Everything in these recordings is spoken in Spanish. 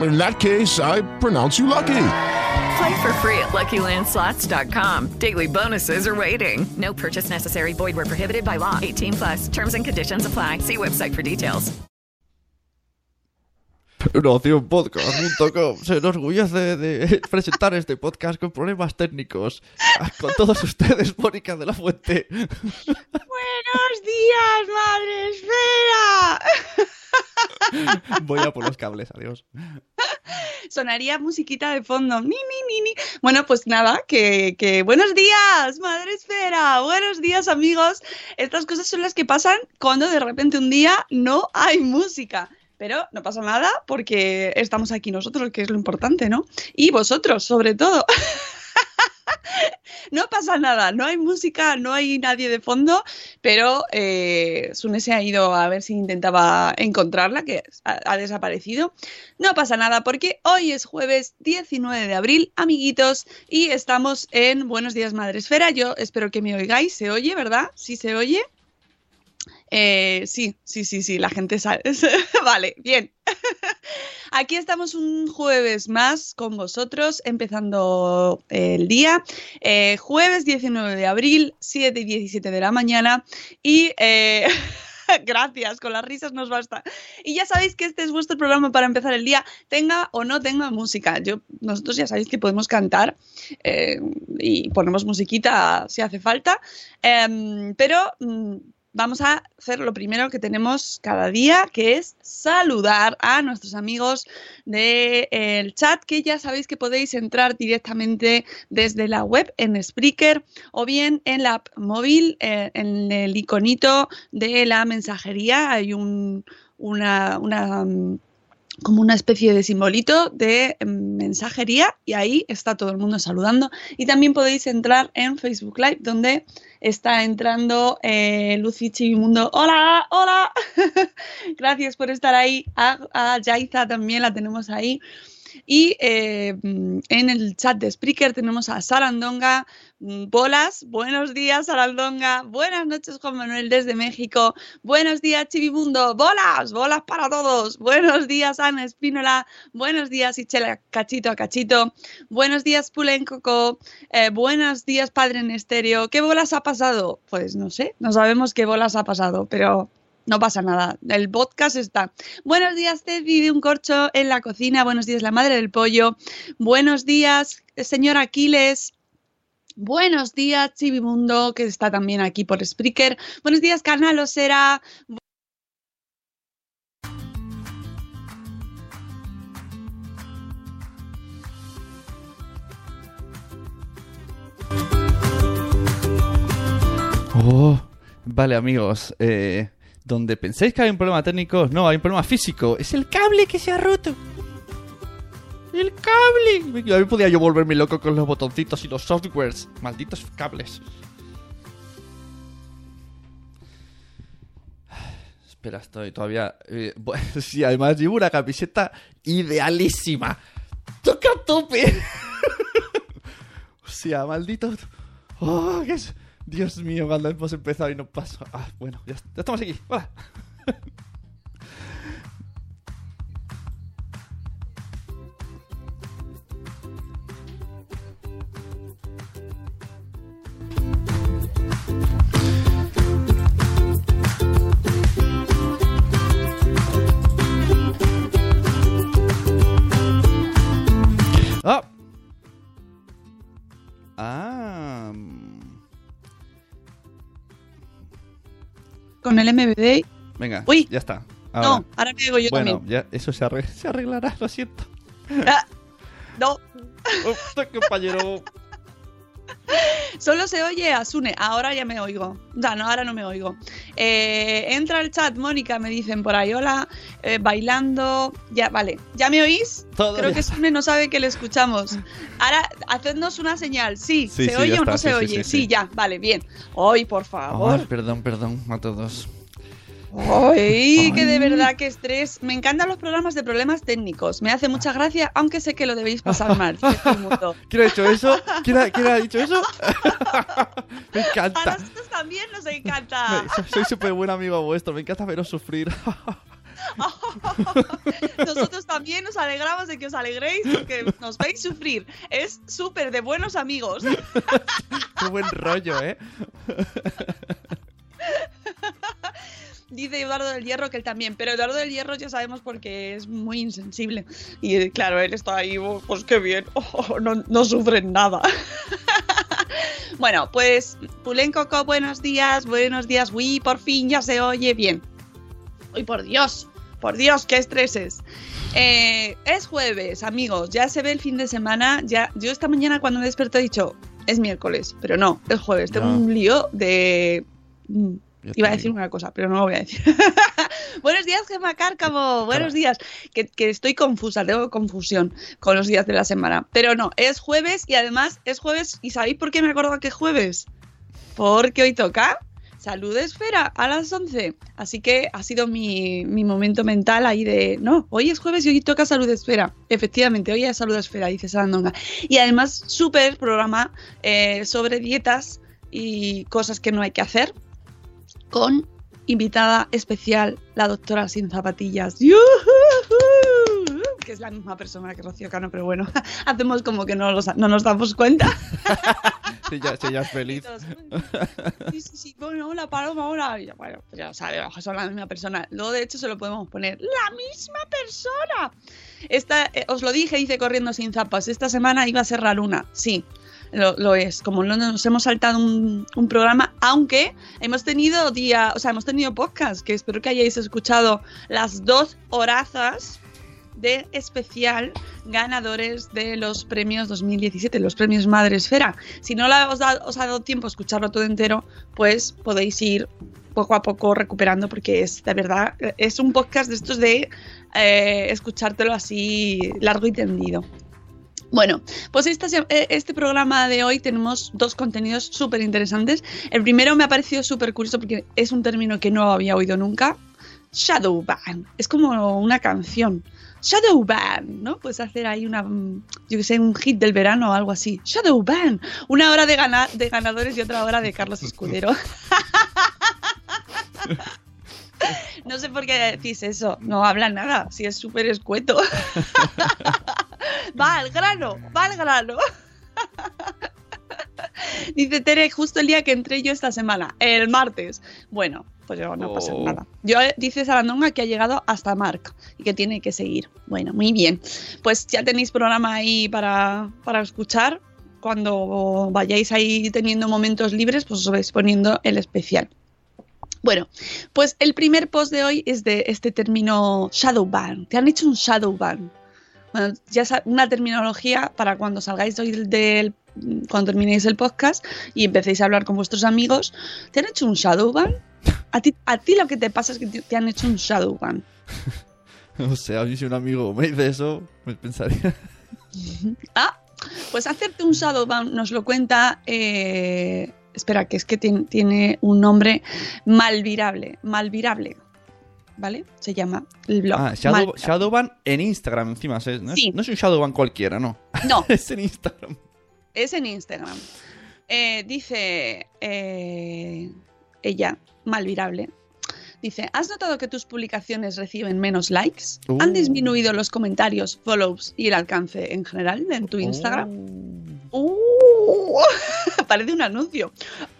In that case, I pronounce you lucky. Play for free at LuckyLandSlots.com. Daily bonuses are waiting. No purchase necessary. Void where prohibited by law. 18 plus. Terms and conditions apply. See website for details. Nacionpodcast.com se enorgullece de presentar este podcast con problemas técnicos. Con todos ustedes, Mónica de la Fuente. Buenos días, madre esfera. Voy a por los cables, adiós. Sonaría musiquita de fondo. Ni, ni, ni. Bueno, pues nada, que, que buenos días, madre esfera. Buenos días, amigos. Estas cosas son las que pasan cuando de repente un día no hay música. Pero no pasa nada porque estamos aquí nosotros, que es lo importante, ¿no? Y vosotros, sobre todo. no pasa nada, no hay música, no hay nadie de fondo, pero eh, Sune se ha ido a ver si intentaba encontrarla, que ha, ha, desaparecido. No pasa nada porque hoy es jueves 19 de abril, amiguitos, y estamos en Buenos Días Madresfera. Yo espero que me oigáis, se oye, ¿verdad? Sí se oye. Eh, sí, sí, sí, sí, la gente sabe. vale, bien. Aquí estamos un jueves más con vosotros, empezando el día. Eh, jueves 19 de abril, 7 y 17 de la mañana. Y. Eh, Gracias, con las risas nos basta. Y ya sabéis que este es vuestro programa para empezar el día, tenga o no tenga música. Yo, nosotros ya sabéis que podemos cantar eh, y ponemos musiquita si hace falta, eh, pero mm, vamos a hacer lo primero que tenemos cada día, que es saludar a nuestros amigos del chat, que ya sabéis que podéis entrar directamente desde la web en Spreaker o bien en la app móvil, eh, en el iconito de la mensajería. Hay un, una, una como una especie de simbolito de mensajería y ahí está todo el mundo saludando. Y también podéis entrar en Facebook Live donde está entrando eh, Lucy Chivimundo. Hola, hola. Gracias por estar ahí. A, a Yaiza también la tenemos ahí. Y eh, en el chat de Spreaker tenemos a Sarandonga, Bolas, buenos días Sarandonga, buenas noches Juan Manuel desde México, buenos días Chivimundo, bolas, bolas para todos, buenos días Ana Espínola, buenos días Ichela Cachito a Cachito, buenos días Pulen Coco, eh, buenos días Padre en Estéreo, ¿qué bolas ha pasado? Pues no sé, no sabemos qué bolas ha pasado, pero no pasa nada, el podcast está. Buenos días, Teddy de un corcho en la cocina. Buenos días, la madre del pollo. Buenos días, señor Aquiles. Buenos días, Chivimundo, que está también aquí por Spreaker. Buenos días, Canal Osera. Oh, vale, amigos. Eh, donde pensáis que hay un problema técnico, no, hay un problema físico. Es el cable que se ha roto. ¡El cable! A mí podía yo volverme loco con los botoncitos y los softwares. Malditos cables. Espera, estoy todavía... Eh, sí, además llevo una camiseta idealísima. ¡Toca tope! o sea, maldito... Oh, ¿qué es? Dios mío, cuando hemos empezado y no pasa. Ah, bueno, ya, estamos aquí. Hola. Ah. Ah. Con el MBD. Venga, Uy. ya está. No, Ahora. ahora me digo yo bueno, también. ya eso se, arre- se arreglará, lo siento. Ah, no, Uf, compañero. Solo se oye a Sune. Ahora ya me oigo. Ya, no, ahora no me oigo. Eh, entra al chat, Mónica, me dicen por ahí. Hola, eh, bailando. Ya, vale. ¿Ya me oís? Todo Creo que. Sune no sabe que le escuchamos. Ahora, hacednos una señal. Sí, Sí, ¿se sí, oye o no está, se sí, oye? sí, ya, vale, bien. Hoy, por favor. Perdón, perdón a todos. Ay, que de verdad que estrés. Me encantan los programas de problemas técnicos. Me hace mucha gracia, aunque sé que lo debéis pasar mal. ¿Quién ha dicho eso? ¿Quién ha, quién ha dicho eso? me A encanta. nosotros también nos encanta. Soy súper buen amigo vuestro, me encanta veros sufrir. Nosotros también nos alegramos de que os alegréis porque nos veis sufrir. Es súper de buenos amigos. Qué buen rollo, ¿eh? Dice Eduardo del Hierro que él también, pero Eduardo del Hierro ya sabemos porque es muy insensible. Y claro, él está ahí, oh, pues qué bien, oh, no, no sufren nada. bueno, pues Pulencoco, buenos días, buenos días. Uy, por fin ya se oye bien. Uy, por Dios, por Dios, qué estreses. Eh, es jueves, amigos, ya se ve el fin de semana. Ya, yo esta mañana cuando me desperté he dicho, es miércoles, pero no, es jueves. Tengo un lío de... Iba a decir una cosa, pero no lo voy a decir. Buenos días, Gemma Cárcamo. Buenos días. Que, que estoy confusa, tengo confusión con los días de la semana. Pero no, es jueves y además es jueves. ¿Y sabéis por qué me acuerdo que es jueves? Porque hoy toca Salud Esfera a las 11. Así que ha sido mi, mi momento mental ahí de, no, hoy es jueves y hoy toca Salud Esfera. Efectivamente, hoy es Salud Esfera, dice Sarandonga. Y además, súper programa eh, sobre dietas y cosas que no hay que hacer con invitada especial, la doctora sin zapatillas. ¡Yujú! Que es la misma persona que Rocío Cano, pero bueno, hacemos como que no, los- no nos damos cuenta. Sí, ya, sí, ya es feliz. Sí, sí, sí. Bueno, hola, Paloma, hola. Y bueno, pues ya sabemos, son la misma persona. Luego, de hecho, se lo podemos poner. ¡La misma persona! Esta, eh, os lo dije, dice corriendo sin zapas. Esta semana iba a ser la luna. Sí, lo, lo es. Como no nos hemos saltado un, programa, aunque hemos tenido día, o sea, hemos tenido podcast, que espero que hayáis escuchado las dos horazas de especial ganadores de los premios 2017, los premios Madre Esfera. Si no os, ha dado tiempo a escucharlo todo entero, pues podéis ir poco a poco recuperando porque es de verdad, es un podcast de estos de eh, escuchártelo así largo y tendido. Bueno, pues eh, este programa de hoy tenemos dos contenidos súper interesantes. El primero me ha parecido súper curioso porque es un término que no había oído nunca. Shadowban. Es como una canción. Shadowban, ¿no? Puedes hacer ahí una, mm, yo que sé, un hit del verano o algo así. Shadowban. Una hora de, de ganadores y otra hora de Carlos Escudero. No sé por qué decís eso. No habla nada. Si es súper escueto. va al grano, va al grano. Dice Tere, justo el día que entré yo esta semana, el martes. Bueno, pues yo no pasa Oh. nada. Yo eh, dice Sarandonga que ha llegado hasta Mark y que tiene que seguir. Bueno, muy bien. Pues ya tenéis programa ahí para, para escuchar. Cuando vayáis ahí teniendo momentos libres, pues os vais poniendo el especial. Bueno, pues el primer post de hoy es de este término shadow ban. Te han hecho un shadow ban. Bueno, ya una terminología para cuando salgáis hoy del, del- cuando terminéis el podcast y empecéis a hablar con vuestros amigos. ¿Te han hecho un shadow ban? A ti, a ti lo que te pasa es que te, te han hecho un shadow ban. O sea, a mí si un amigo me dice eso, me pensaría. Ah, pues hacerte un shadow ban nos lo cuenta. eh, espera, que es que tien- tiene un nombre malvirable. Malvirable. ¿Vale? Se llama el blog. Ah, Shadow. Shadowban en Instagram encima. No, Sí. es, no es un Shadowban cualquiera, no. No, es en Instagram. es en Instagram. Eh, dice eh, ella, malvirable. Dice, ¿has notado que tus publicaciones reciben menos likes? ¿Han Uh. disminuido los comentarios, follows y el alcance en general en tu Instagram? Uh, parece un anuncio.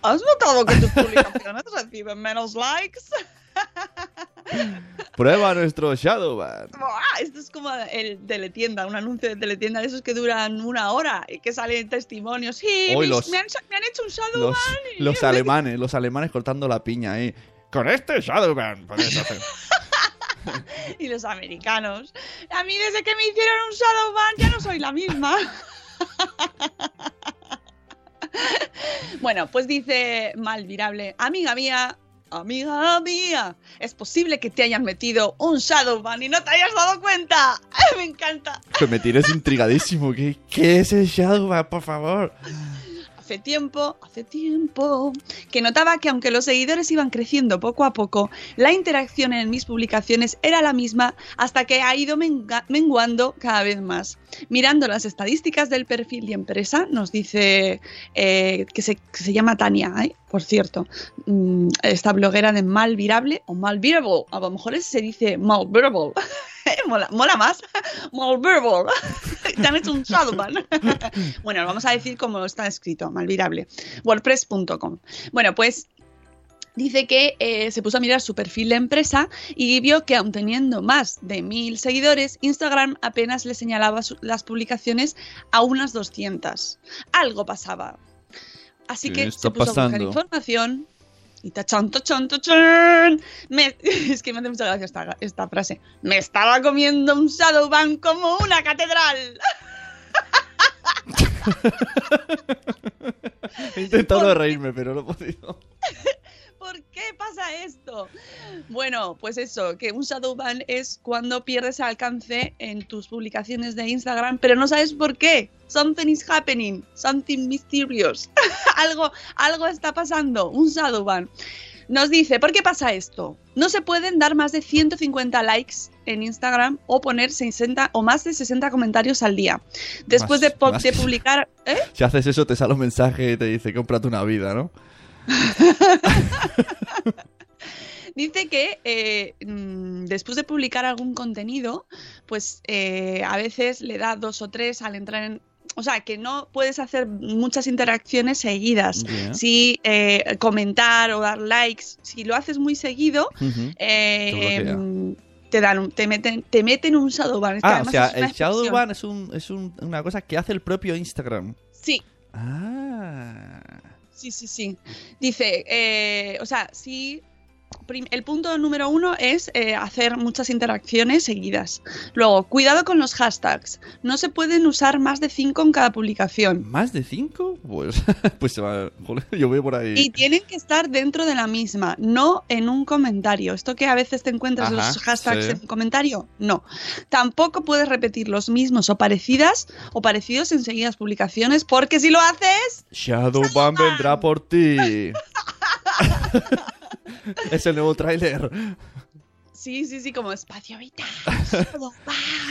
¿Has notado que tus publicaciones reciben menos likes? Prueba nuestro Shadowban. ¡Buah! Esto es como el teletienda, un anuncio de teletienda de esos que duran una hora y que salen testimonios. Sí, Hoy mis- los- me, han, me han hecho un shadow Los, y- los alemanes, los alemanes cortando la piña, eh. Con este Shadowban. Y los americanos. A mí desde que me hicieron un Shadowban ya no soy la misma. bueno, pues dice Malvirable, amiga mía, amiga mía, es posible que te hayan metido un Shadowban y no te hayas dado cuenta. me encanta. Que me tienes intrigadísimo. ¿Qué, qué es el Shadowban, por favor? Hace tiempo, hace tiempo, que notaba que aunque los seguidores iban creciendo poco a poco, la interacción en mis publicaciones era la misma hasta que ha ido menguando cada vez más. Mirando las estadísticas del perfil de empresa, nos dice eh, que, se, llama Tania, ¿eh? por cierto, mm, esta bloguera de Malvirable o Malvirable, a lo mejor se dice Malvirable. mola, mola más. Malvirable. Te han hecho un Shadowban. bueno, vamos a decir cómo está escrito, Malvirable. WordPress.com. Bueno, pues Dice que eh, se puso a mirar su perfil de empresa y vio que aun teniendo más de mil seguidores, Instagram apenas le señalaba su- las publicaciones a unas 200. Algo pasaba. Así ¿Qué que se puso a buscar información y tachón, tachón, tachón. Me- es que me hace mucha gracia esta, esta frase. Me estaba comiendo un Shadowban como una catedral. He intentado reírme, pero no he podido. ¿Por qué pasa esto? Bueno, pues eso, que un shadowban es cuando pierdes alcance en tus publicaciones de Instagram, pero no sabes por qué. Something is happening, something mysterious. algo, algo está pasando, un shadowban. Nos dice, ¿por qué pasa esto? No se pueden dar más de 150 likes en Instagram o poner 60 o más de 60 comentarios al día. Después Más- de, más de publicar... ¿eh? Si haces eso, te sale un mensaje y te dice, cómprate una vida, ¿no? Dice que eh, mm, después de publicar algún contenido, pues eh, a veces le da dos o tres al entrar en... O sea, que no puedes hacer muchas interacciones seguidas. Ya. Si eh, comentar o dar likes, si lo haces muy seguido, eh, Te dan un- te meten te meten un shadowban. Es que Ah, o sea, el. Shadowban es, un, es un- una cosa que hace el propio Instagram. Sí, Ah. Sí, sí, sí. Dice, eh, o sea, sí. El punto número uno es eh, hacer muchas interacciones seguidas. Luego, cuidado con los hashtags. No se pueden usar más de cinco en cada publicación. ¿Más de cinco? Pues, pues se va. Yo veo por ahí. Y tienen que estar dentro de la misma, no en un comentario. Esto que a veces te encuentras Ajá, los hashtags sí. en un comentario, no. Tampoco puedes repetir los mismos o parecidas o parecidos en seguidas publicaciones, porque si lo haces, Shadowban vendrá por ti. es el nuevo tráiler. sí, sí, sí, como espacio vital. Shadowban.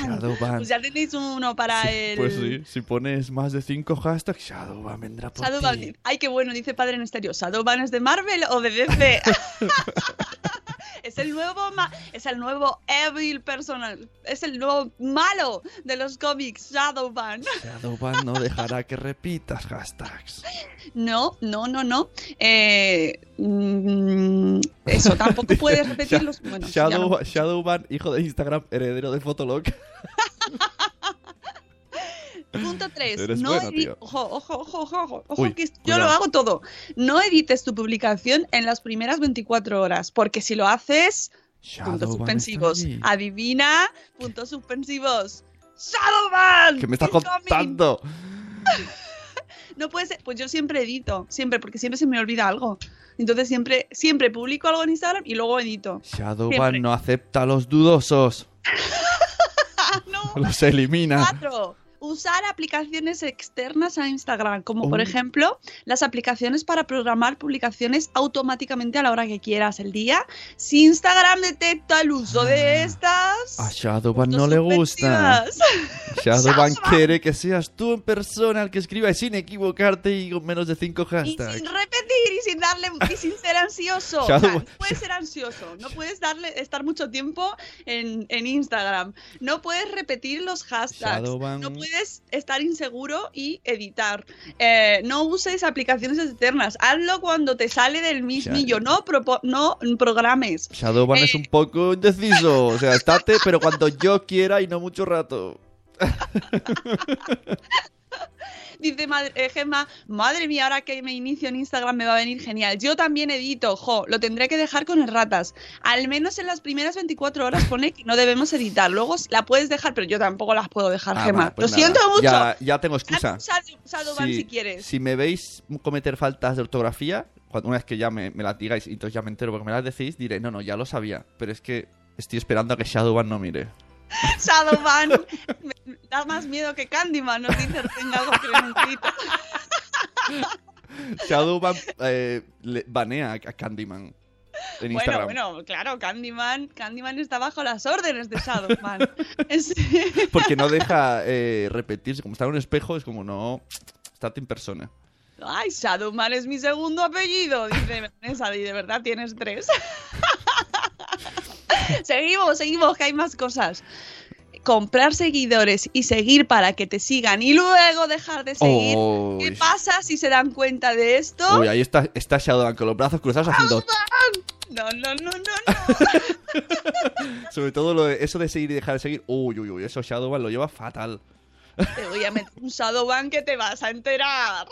Shadowban. Pues ya tenéis uno para Sí, el. Pues sí, si pones más de cinco hashtags, Shadowban vendrá por Shadowban. ti. Ay, qué bueno, dice Padre en Estéreo. ¿Shadowban es de Marvel o de DC? es el nuevo ma- es el nuevo evil personal. Es el nuevo malo de los cómics, Shadowban. Shadowban no dejará que repitas hashtags. No, no, no, no. Eh, mm, eso, tampoco puedes repetirlos. Bueno, Shadow- no. Shadowban, hijo de Instagram, heredero de Fotolog. Punto 3. Eres No buena, ojo, ojo, ojo, ojo, ojo, Uy, que yo cuidado. lo hago todo. No edites tu publicación en las primeras 24 horas, porque si lo haces, puntos Shadowban suspensivos. Adivina, puntos suspensivos. Shadowban. ¿Qué me estás contando? No puede ser, pues yo siempre edito, siempre, porque siempre se me olvida algo. Entonces siempre, siempre publico algo en Instagram y luego edito. Shadowban no acepta a los dudosos. ¡Ah, no! Los elimina. Cuatro. Usar aplicaciones externas a Instagram, como por Oh. ejemplo las aplicaciones para programar publicaciones automáticamente a la hora que quieras el día. Si Instagram detecta el uso de estas. A Shadowban no le gusta. Shadowban quiere que seas tú en persona el que escriba sin equivocarte y con menos de cinco Y hashtags. sin repetir y sin darle y sin ser ansioso. O Shadow- sea, no puedes ser ansioso, no puedes darle estar mucho tiempo en, en Instagram, no puedes repetir los hashtags, Shadowban. no puedes estar inseguro y editar. Eh, no uses aplicaciones externas, hazlo cuando te sale del mismillo, no, no programes. Shadowban Eh. es un poco indeciso. O sea, estate, pero cuando yo quiera y no mucho rato. Dice madre, eh, Gemma, madre mía, ahora que me inicio en Instagram me va a venir genial. Yo también edito, jo, lo tendré que dejar con el ratas. Al menos en las primeras 24 horas pone que no debemos editar. Luego la puedes dejar, pero yo tampoco las puedo dejar, Ah, Gemma. pues lo nada. siento mucho. Ya, ya tengo excusa. Shadowban si quieres. si me veis cometer faltas de ortografía, cuando, una vez que ya me, me las digáis y entonces ya me entero porque me las decís, diré, no, no, ya lo sabía. Pero es que estoy esperando a que Shadowban no mire. Shadowban me da más miedo que Candyman, nos dice Tenga algo. Shadowban eh, le- banea a Candyman en Bueno, bueno, claro, Candyman, Candyman está bajo las órdenes de Shadowman. Es- Porque no deja eh, repetirse. Como está en un espejo, es como, no, estate en persona. Ay, Shadowman es mi segundo apellido, dice Vanessa, y de verdad tienes tres. seguimos, seguimos, que hay más cosas. Comprar seguidores y seguir para que te sigan y luego dejar de seguir. ¿Qué pasa si se dan cuenta de esto? Uy, ahí está, está Shadowban con los brazos cruzados haciendo... No, no, no, no, no. Sobre todo lo de- eso de seguir y dejar de seguir. Uy, uy, uy, eso Shadowban lo lleva fatal. Te voy a meter un Shadowban que te vas a enterar.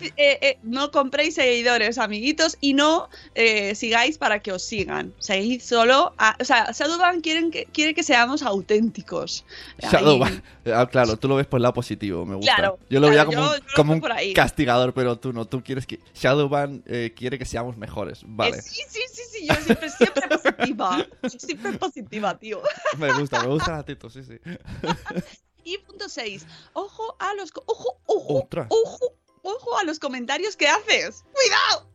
Eh, eh, no compréis seguidores, amiguitos, y no eh, sigáis para que os sigan. Seguid solo. a- o sea, Shadowban quieren que, quiere que seamos auténticos. Shadowban. Ah, claro, tú lo ves por el lado positivo, me gusta. Claro, yo lo veía como, yo- un, yo como un castigador, pero tú no. Tú quieres que. Shadowban quiere que seamos mejores. Vale. sí, sí, sí, sí, yo siempre, siempre positiva. Soy siempre positiva, tío. Me gusta, me gusta la teto, sí, sí. Y punto 6. Ojo a los. Ojo, ojo, Otra. ojo, ojo a los comentarios que haces. ¡Cuidado!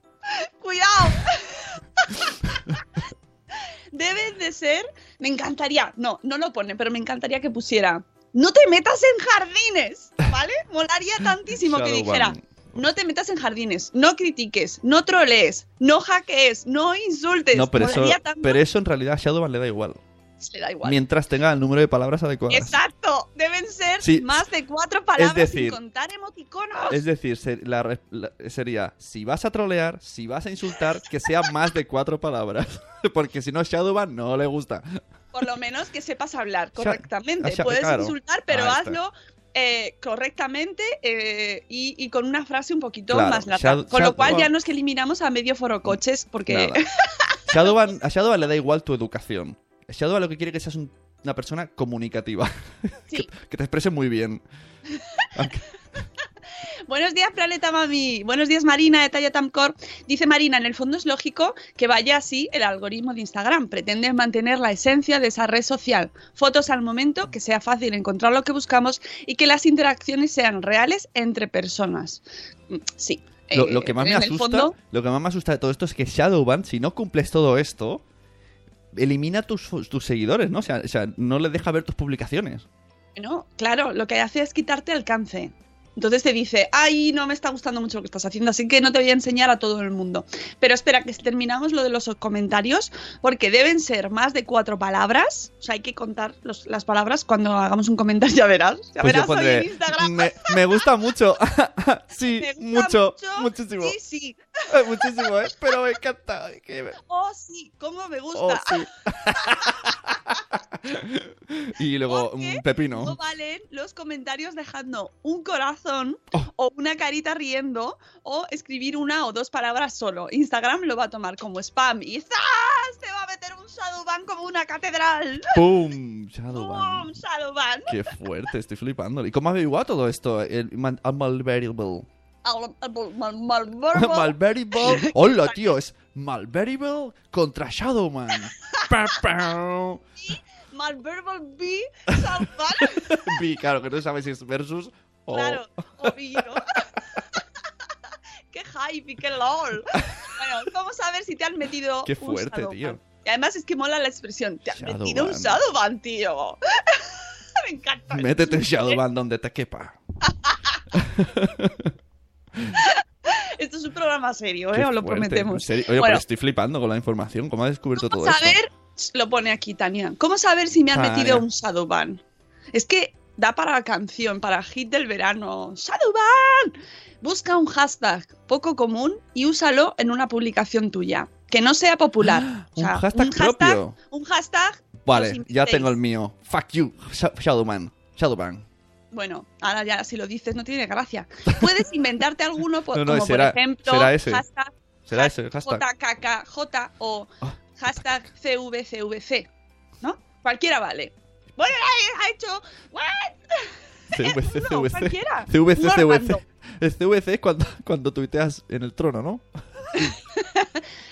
¡Cuidado! Deben de ser. Me encantaría. No, no lo pone, pero me encantaría que pusiera. No te metas en jardines, ¿vale? Molaría tantísimo que dijera. No te metas en jardines, no critiques, no trolees, no hackees, no insultes. No, pero eso, tanto. pero eso en realidad a Shadowban le da igual. Le da igual. Mientras tenga el número de palabras adecuadas. Exacto, deben ser Sí. más de cuatro palabras decir, sin contar emoticonos. Es decir, ser- la re- la- sería, si vas a trolear, si vas a insultar, que sea más de cuatro palabras. Porque si no, Shadowban no le gusta. Por lo menos que sepas hablar correctamente. Puedes claro. insultar, pero hazlo eh, correctamente eh, y, y con una frase un poquito Claro, más larga. Shadow- con lo cual ya no es que eliminamos a medio foro coches porque... Nada. Shadowban, a Shadowban le da igual tu educación. Shadowban lo que quiere que seas un- una persona comunicativa. Sí. que, que te exprese muy bien. Aunque- Buenos días, Planeta Mami. Buenos días, Marina de Talla Tamcor. Dice Marina, en el fondo es lógico que vaya así el algoritmo de Instagram. Pretende mantener la esencia de esa red social. Fotos al momento, que sea fácil encontrar lo que buscamos y que las interacciones sean reales entre personas. Mm, Sí. lo, Eh, lo que más me asusta, fondo, lo que más me asusta de todo esto es que Shadowban, si no cumples todo esto, elimina tus, tus seguidores, ¿no? O sea, o sea, no le deja ver tus publicaciones. No, claro, lo que hace es quitarte alcance. Entonces te dice, ay, no me está gustando mucho lo que estás haciendo, así que no te voy a enseñar a todo el mundo. Pero espera, que terminamos lo de los comentarios, porque deben ser más de cuatro palabras. O sea, hay que contar los- las palabras cuando hagamos un comentario, ya verás. Ya Pues verás hoy en Instagram. me, me gusta mucho. sí, gusta mucho, mucho. muchísimo. Sí, sí. Eh, Muchísimo, ¿eh? Pero me encanta. Ay, que- Oh, sí, cómo me gusta. Oh, sí. y luego un pepino. No valen los comentarios dejando un corazón Oh. o una carita riendo o escribir una o dos palabras solo. Instagram lo va a tomar como spam y ¡zas! Te va a meter un shadowban como una catedral. ¡Pum! Shadowban. ¡Bum! Shadowban. Qué fuerte, estoy flipando. ¿Y cómo ha averiguado todo esto? El man- a Malveritable. Al- al- mal- malverbo. Malveritable. Hola, tío, es Malveritable contra Shadowman. Malverbal B. Shadowban. Vi, claro, que no sabes si es versus o... Claro, obvio. qué hype y qué lol. Bueno, vamos a ver si te han metido. Qué un fuerte, Shadowban. tío. Y además es que mola la expresión. Te han Shadowban. metido un Shadowban, tío. Me encanta. Métete en Shadowman donde te quepa. Esto es un programa serio, ¿eh? Os lo prometemos. Oye, Bueno, pero estoy flipando con la información. ¿Cómo has descubierto todo ¿Cómo esto? saber? Lo pone aquí Tania. ¿Cómo saber si me han Tania. metido un Shadowban? Es que da para la canción, para hit del verano. ¡Shadowban! Busca un hashtag poco común y úsalo en una publicación tuya. Que no sea popular. O Un hashtag propio. Un hashtag. Vale, ya tengo el mío. Fuck you, Sha- Shadowman. Shadowman. Bueno, ahora ya si lo dices no tiene gracia. Puedes inventarte alguno, por, No, no, como será- por ejemplo, será ese. hashtag, Será ese hashtag. JKKJ o Ah. hashtag CVCVC, ¿no? Cualquiera vale. Bueno, ha hecho... ¿What? CVC, No, CVC. cualquiera. CVC, CVC. El CVC es cuando, cuando tuiteas en el trono, ¿no?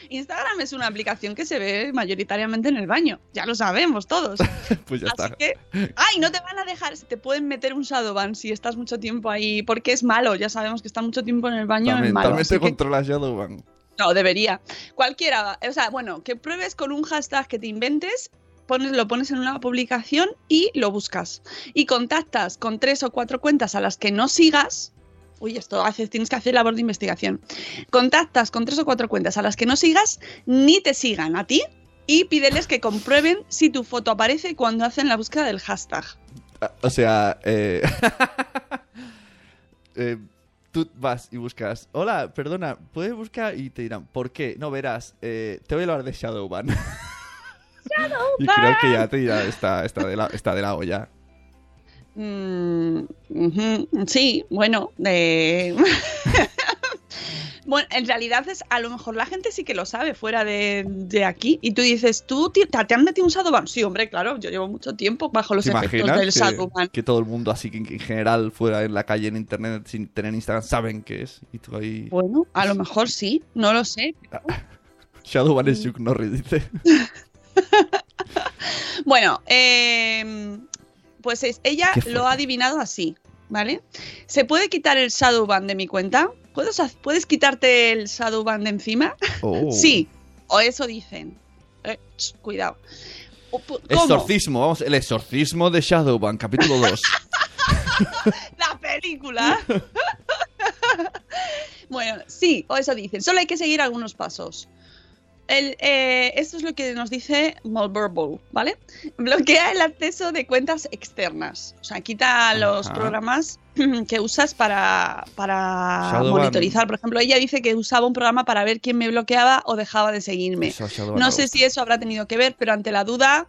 Instagram es una aplicación que se ve mayoritariamente en el baño. Ya lo sabemos todos. Pues ya Así está. que, ay, no te van a dejar, te pueden meter un shadowban si estás mucho tiempo ahí, porque es malo. Ya sabemos que estar mucho tiempo en el baño es También, malo. también que- controla Shadowban. no, debería. Cualquiera, o sea, bueno, que pruebes con un hashtag que te inventes. Lo pones en una publicación y lo buscas. Y contactas con tres o cuatro cuentas a las que no sigas. Uy, esto haces, tienes que hacer labor de investigación. Contactas con tres o cuatro cuentas a las que no sigas, ni te sigan a ti, y pídeles que comprueben si tu foto aparece cuando hacen la búsqueda del hashtag. Ah, O sea, eh... eh, tú vas y buscas, hola, perdona, ¿puedes buscar? Y te dirán, ¿por qué? No, verás, eh, te voy a hablar de Shadowban. y creo que ya te dirá, está, está, de, la, está de la olla. Mm, sí, bueno, eh, bueno, en realidad es a lo mejor la gente sí que lo sabe fuera de, de aquí y tú dices, ¿tú te, te han metido un Shadowban? Sí, hombre, claro, yo llevo mucho tiempo bajo los ¿Te efectos del que, que todo el mundo así que en en general fuera en la calle en internet sin tener Instagram saben qué es? Y tú ahí... Bueno, a lo mejor sí, no lo sé. Shadowban es Chuck Norris, dice. Bueno, eh, pues es- ella lo ha adivinado así, ¿vale? ¿Se puede quitar el Shadowban de mi cuenta? ¿Puedes, ha- ¿Puedes quitarte el Shadowban de encima? Oh. Sí, o eso dicen. Eh, ch, cuidado. Exorcismo, vamos, el exorcismo de Shadowban, capítulo 2. La película. bueno, sí, o eso dicen. Solo hay que seguir algunos pasos. El, eh, esto es lo que nos dice Malverbal, ¿vale? Bloquea el acceso de cuentas externas. O sea, quita los Ajá. programas que usas para, para monitorizar. Por ejemplo, ella dice que usaba un programa para ver quién me bloqueaba o dejaba de seguirme. No sé si eso habrá tenido que ver, pero ante la duda...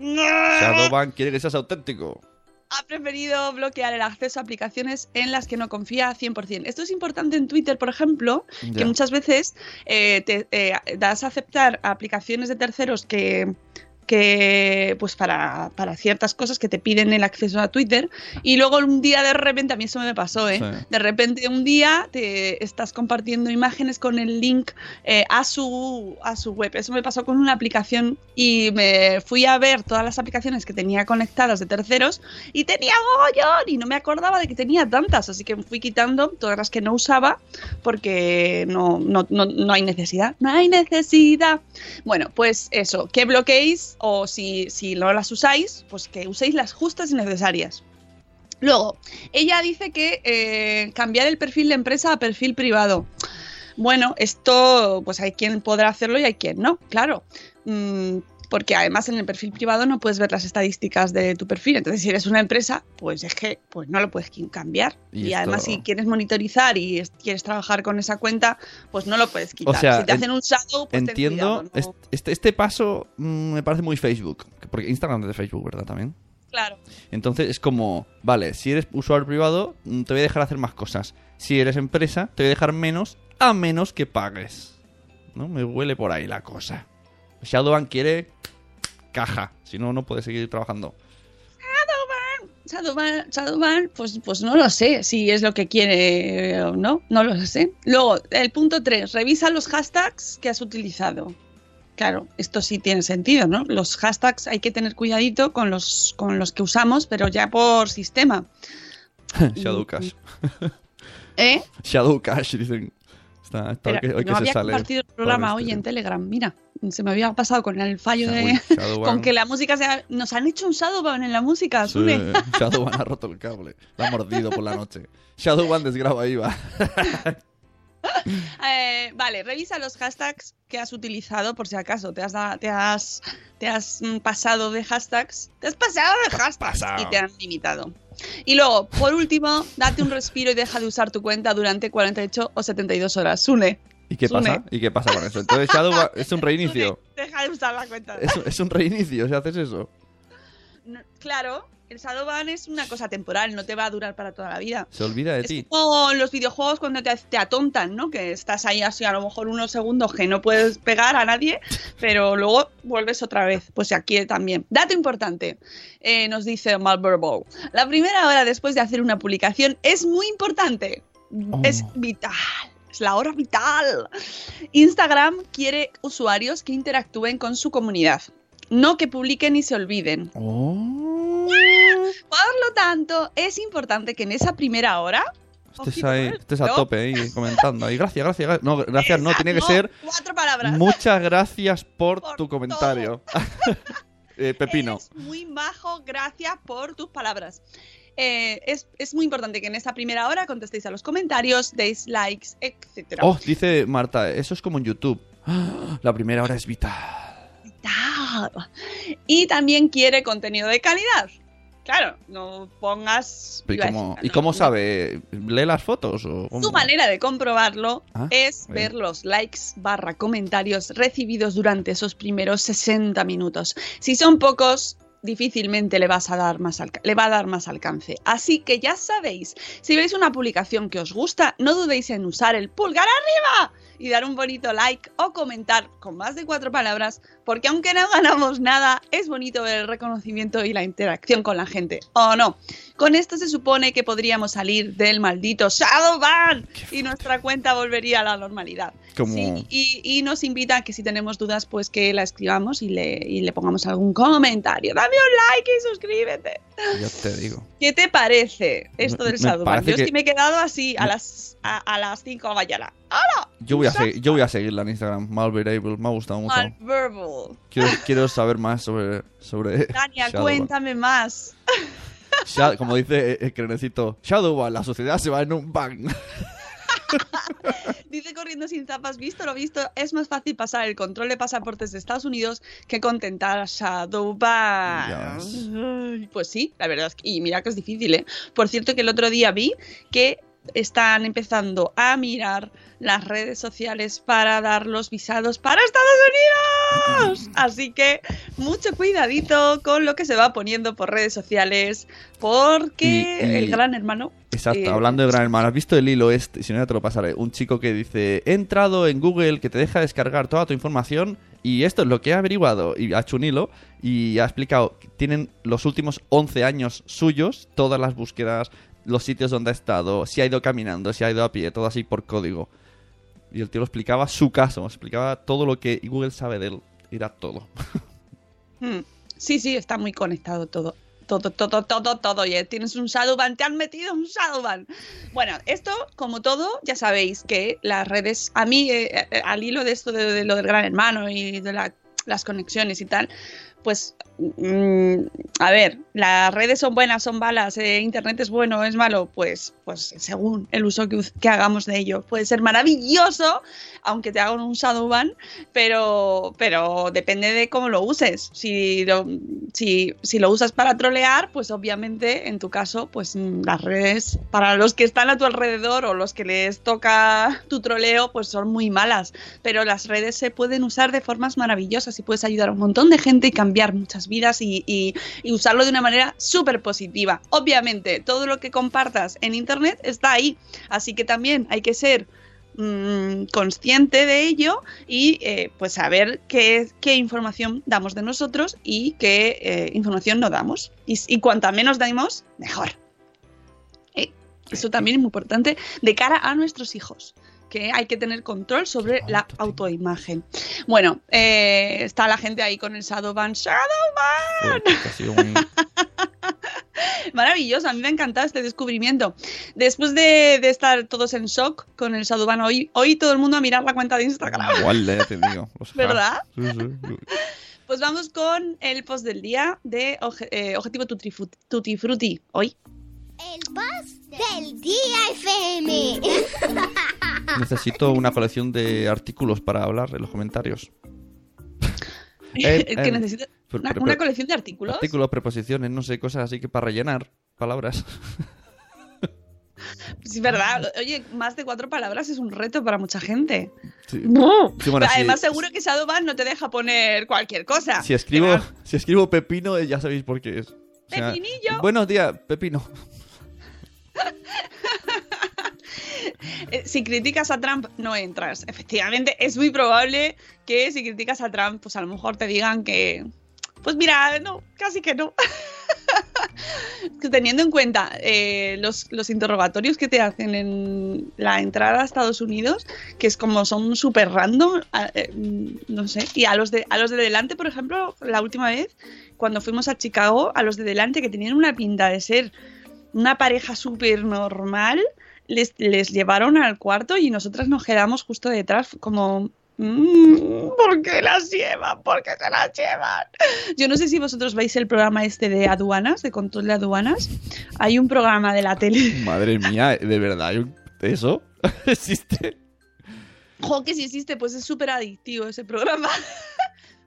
Shadowban quiere que seas auténtico. Ha preferido bloquear el acceso a aplicaciones en las que no confía 100%. Esto es importante en Twitter, por ejemplo, que muchas veces eh, te eh, das a aceptar aplicaciones de terceros que que pues para, para ciertas cosas que te piden el acceso a Twitter. Y luego un día de repente a mí eso me pasó ¿eh? Sí. de repente un día te estás compartiendo imágenes con el link eh, a su a su web. Eso me pasó con una aplicación y me fui a ver todas las aplicaciones que tenía conectadas de terceros y tenía mogollón y no me acordaba de que tenía tantas. Así que me fui quitando todas las que no usaba porque no, no, no, no hay necesidad. No hay necesidad. Bueno, pues eso, que bloqueéis o si, si no las usáis, pues que uséis las justas y necesarias. Luego, ella dice que eh, cambiar el perfil de empresa a perfil privado. Bueno, esto, pues hay quien podrá hacerlo y hay quien no, claro. Mm, porque además en el perfil privado no puedes ver las estadísticas de tu perfil. Entonces, si eres una empresa, pues es que pues no lo puedes cambiar. Y Y, además, si quieres monitorizar y es- quieres trabajar con esa cuenta, pues no lo puedes quitar. sea, si te en- hacen un shadow, pues ten Entiendo, cuidado, ¿no? est- este, este paso mm, me parece muy Facebook. Porque Instagram es de Facebook, ¿verdad? También. Claro. Entonces es como, vale, si eres usuario privado, mm, te voy a dejar hacer más cosas. Si eres empresa, te voy a dejar menos, a menos que pagues. ¿No? Me huele por ahí la cosa. Shadowban quiere caja, si no, no puede seguir trabajando. Shadowban, Shadowban, pues, pues no lo sé si es lo que quiere o no, no lo sé. Luego, el punto 3, revisa los hashtags que has utilizado. Claro, esto sí tiene sentido, ¿no? Los hashtags hay que tener cuidadito con los, con los que usamos, pero ya por sistema. Shadow Cash. ¿Eh? Shadow Cash, dicen. Está, está Espera, hoy que no se había sale. compartido el programa hoy en Telegram, mira, se me había pasado con el fallo de... Uy. Con que la música sea... Nos han hecho un Shadowban en la música, Sí. Shadowban ha roto el cable. La ha mordido por la noche. Shadowban desgraba IVA. Eh, vale, revisa los hashtags que has utilizado por si acaso te has, da- te has, te has mm, pasado de hashtags. Te has pasado de hashtags pasado. y te han limitado. Y luego, por último, date un respiro y deja de usar tu cuenta durante 48 o 72 horas. Sune. ¿Y qué Sune. pasa? ¿Y qué pasa con eso? Entonces Shadowban es un reinicio. Sune, deja de usar la cuenta. Es, es un reinicio si haces eso. no- claro, el Shadowban es una cosa temporal, no te va a durar para toda la vida. Se olvida de Es ti. como los videojuegos cuando te, te atontan, ¿no? Que estás ahí así a lo mejor unos segundos que no puedes pegar a nadie, pero luego vuelves otra vez. Pues aquí también. Dato importante, eh, nos dice Malverbo. La primera hora después de hacer una publicación es muy importante. Es vital. Es la hora vital. Instagram quiere usuarios que interactúen con su comunidad. No que publiquen y se olviden. Oh. Por lo tanto, es importante que en esa primera hora Estés ahí, ¿eh? estés a tope ahí comentando. Y gracias, gracias, gracias. No, gracias, no, tiene que ser Cuatro palabras. muchas gracias por, Por tu comentario. Eh, Pepino. Eres muy majo, gracias por tus palabras. Eh, es, es muy importante que en esta primera hora contestéis a los comentarios, deis likes, etc. Oh, dice Marta, eso es como en YouTube. La primera hora es vital. Y también quiere contenido de calidad. Claro, no pongas. ¿Y cómo, decir, ¿y no, cómo no. sabe? ¿Lee las fotos? O cómo? Su manera de comprobarlo Ah, es bien. ver los likes barra comentarios recibidos durante esos primeros 60 minutos. Si son pocos, difícilmente le, vas a dar más le va a dar más alcance. Así que ya sabéis, si veis una publicación que os gusta, no dudéis en usar el pulgar arriba y dar un bonito like o comentar con más de cuatro palabras, porque aunque no ganamos nada, es bonito ver el reconocimiento y la interacción con la gente. ¿O no? Con esto se supone que podríamos salir del maldito Shadowban y nuestra cuenta volvería a la normalidad. Sí, y, y nos invita a que si tenemos dudas, pues que la escribamos y le, y le pongamos algún comentario. Dame un like y suscríbete. Ya te digo. ¿Qué te parece esto del Shadowban? Yo que- sí me he quedado así a las a, a las 5 de la mañana. ¡Hala! Yo voy, a seguir, yo voy a seguirla en Instagram, Malverable, me ha gustado mucho. Malverbal. Quiero, quiero saber más sobre... sobre Tania, Shadowban. cuéntame más. Sha- como dice el crenecito, Shadowban, la sociedad se va en un bang. Dice corriendo sin zapas, visto lo visto, es más fácil pasar el control de pasaportes de Estados Unidos que contentar a Shadowban. Ay, Pues sí, la verdad es que, y mira que es difícil, ¿eh? Por cierto que el otro día vi que están empezando a mirar las redes sociales para dar los visados para Estados Unidos. Así que mucho cuidadito con lo que se va poniendo por redes sociales, porque Y- y- el gran hermano Exacto, Eh, hablando de Gran Hermano, ¿has visto el hilo este? Si no, ya te lo pasaré. Un chico que dice, he entrado en Google que te deja descargar toda tu información y esto es lo que he averiguado. Y ha hecho un hilo y ha explicado que tienen los últimos 11 años suyos, todas las búsquedas, los sitios donde ha estado, si ha ido caminando, si ha ido a pie, todo así por código. Y el tío explicaba su caso, explicaba todo lo que Google sabe de él. Era todo. Hmm. Sí, sí, está muy conectado todo. Todo, todo, todo, todo. Oye, tienes un Shadowban, te han metido un Shadowban. Bueno, esto, como todo, ya sabéis que las redes, a mí, eh, eh, al hilo de esto de, lo del gran hermano y de la- las conexiones y tal, pues, mm, a ver, las redes son buenas, son malas, eh, Internet es bueno, es malo, pues, pues según el uso que, hagamos de ello. Puede ser maravilloso, aunque te hagan un Shadowban, pero, pero depende de cómo lo uses. Si lo, si, si lo usas para trolear, pues obviamente en tu caso, pues las redes para los que están a tu alrededor o los que les toca tu troleo, pues son muy malas. Pero las redes se pueden usar de formas maravillosas y puedes ayudar a un montón de gente y cambiar muchas vidas y, y- y usarlo de una manera súper positiva. Obviamente, todo lo que compartas en internet está ahí. Así que también hay que ser mm, consciente de ello y eh, pues saber qué, qué información damos de nosotros y qué eh, información no damos. Y, y cuanta menos damos, mejor. Eh, eso también es muy importante de cara a nuestros hijos que hay que tener control sobre la autoimagen. Bueno, eh, está la gente ahí con el Shadowban. ¡Shadowban! Muy- Maravilloso, a mí me ha encantado este descubrimiento. Después de, de estar todos en shock con el Shadowban, hoy, hoy todo el mundo a mirar la cuenta de Instagram. Igual, eh, te digo. ¿Verdad? Sí, sí. Pues vamos con el post del día de Oje- eh, Objetivo Tutti Frutti-. Hoy. El boss del día FM. Necesito una colección de artículos para hablar en los comentarios. Eh, eh, una, colección de artículos. Artículos, preposiciones, no sé, cosas así que para rellenar palabras. Sí, es verdad. Oye, más de cuatro palabras es un reto para mucha gente. Sí. ¡Bu! Sí, bueno, Además, si- seguro que Shadowban no te deja poner cualquier cosa. Si escribo, si escribo pepino, ya sabéis por qué es. O sea, Pepinillo. Buenos días, pepino. Eh, si criticas a Trump, no entras. Efectivamente, es muy probable que si criticas a Trump, pues a lo mejor te digan que. Pues mira, no, casi que no. Teniendo en cuenta eh, los, los interrogatorios que te hacen en la entrada a Estados Unidos, que es como son súper random, eh, no sé. Y a los, de, a los de delante, por ejemplo, la última vez, cuando fuimos a Chicago, a los de delante que tenían una pinta de ser una pareja súper normal, les, les llevaron al cuarto y nosotras nos quedamos justo detrás como... "Mm, ¿Por qué las llevan? ¿Por qué se las llevan? Yo no sé si vosotros veis el programa este de aduanas, de control de aduanas. Hay un programa de la tele. Madre mía, de verdad, ¿hay un- ¿eso existe? Jo, que si existe, pues es súper adictivo ese programa.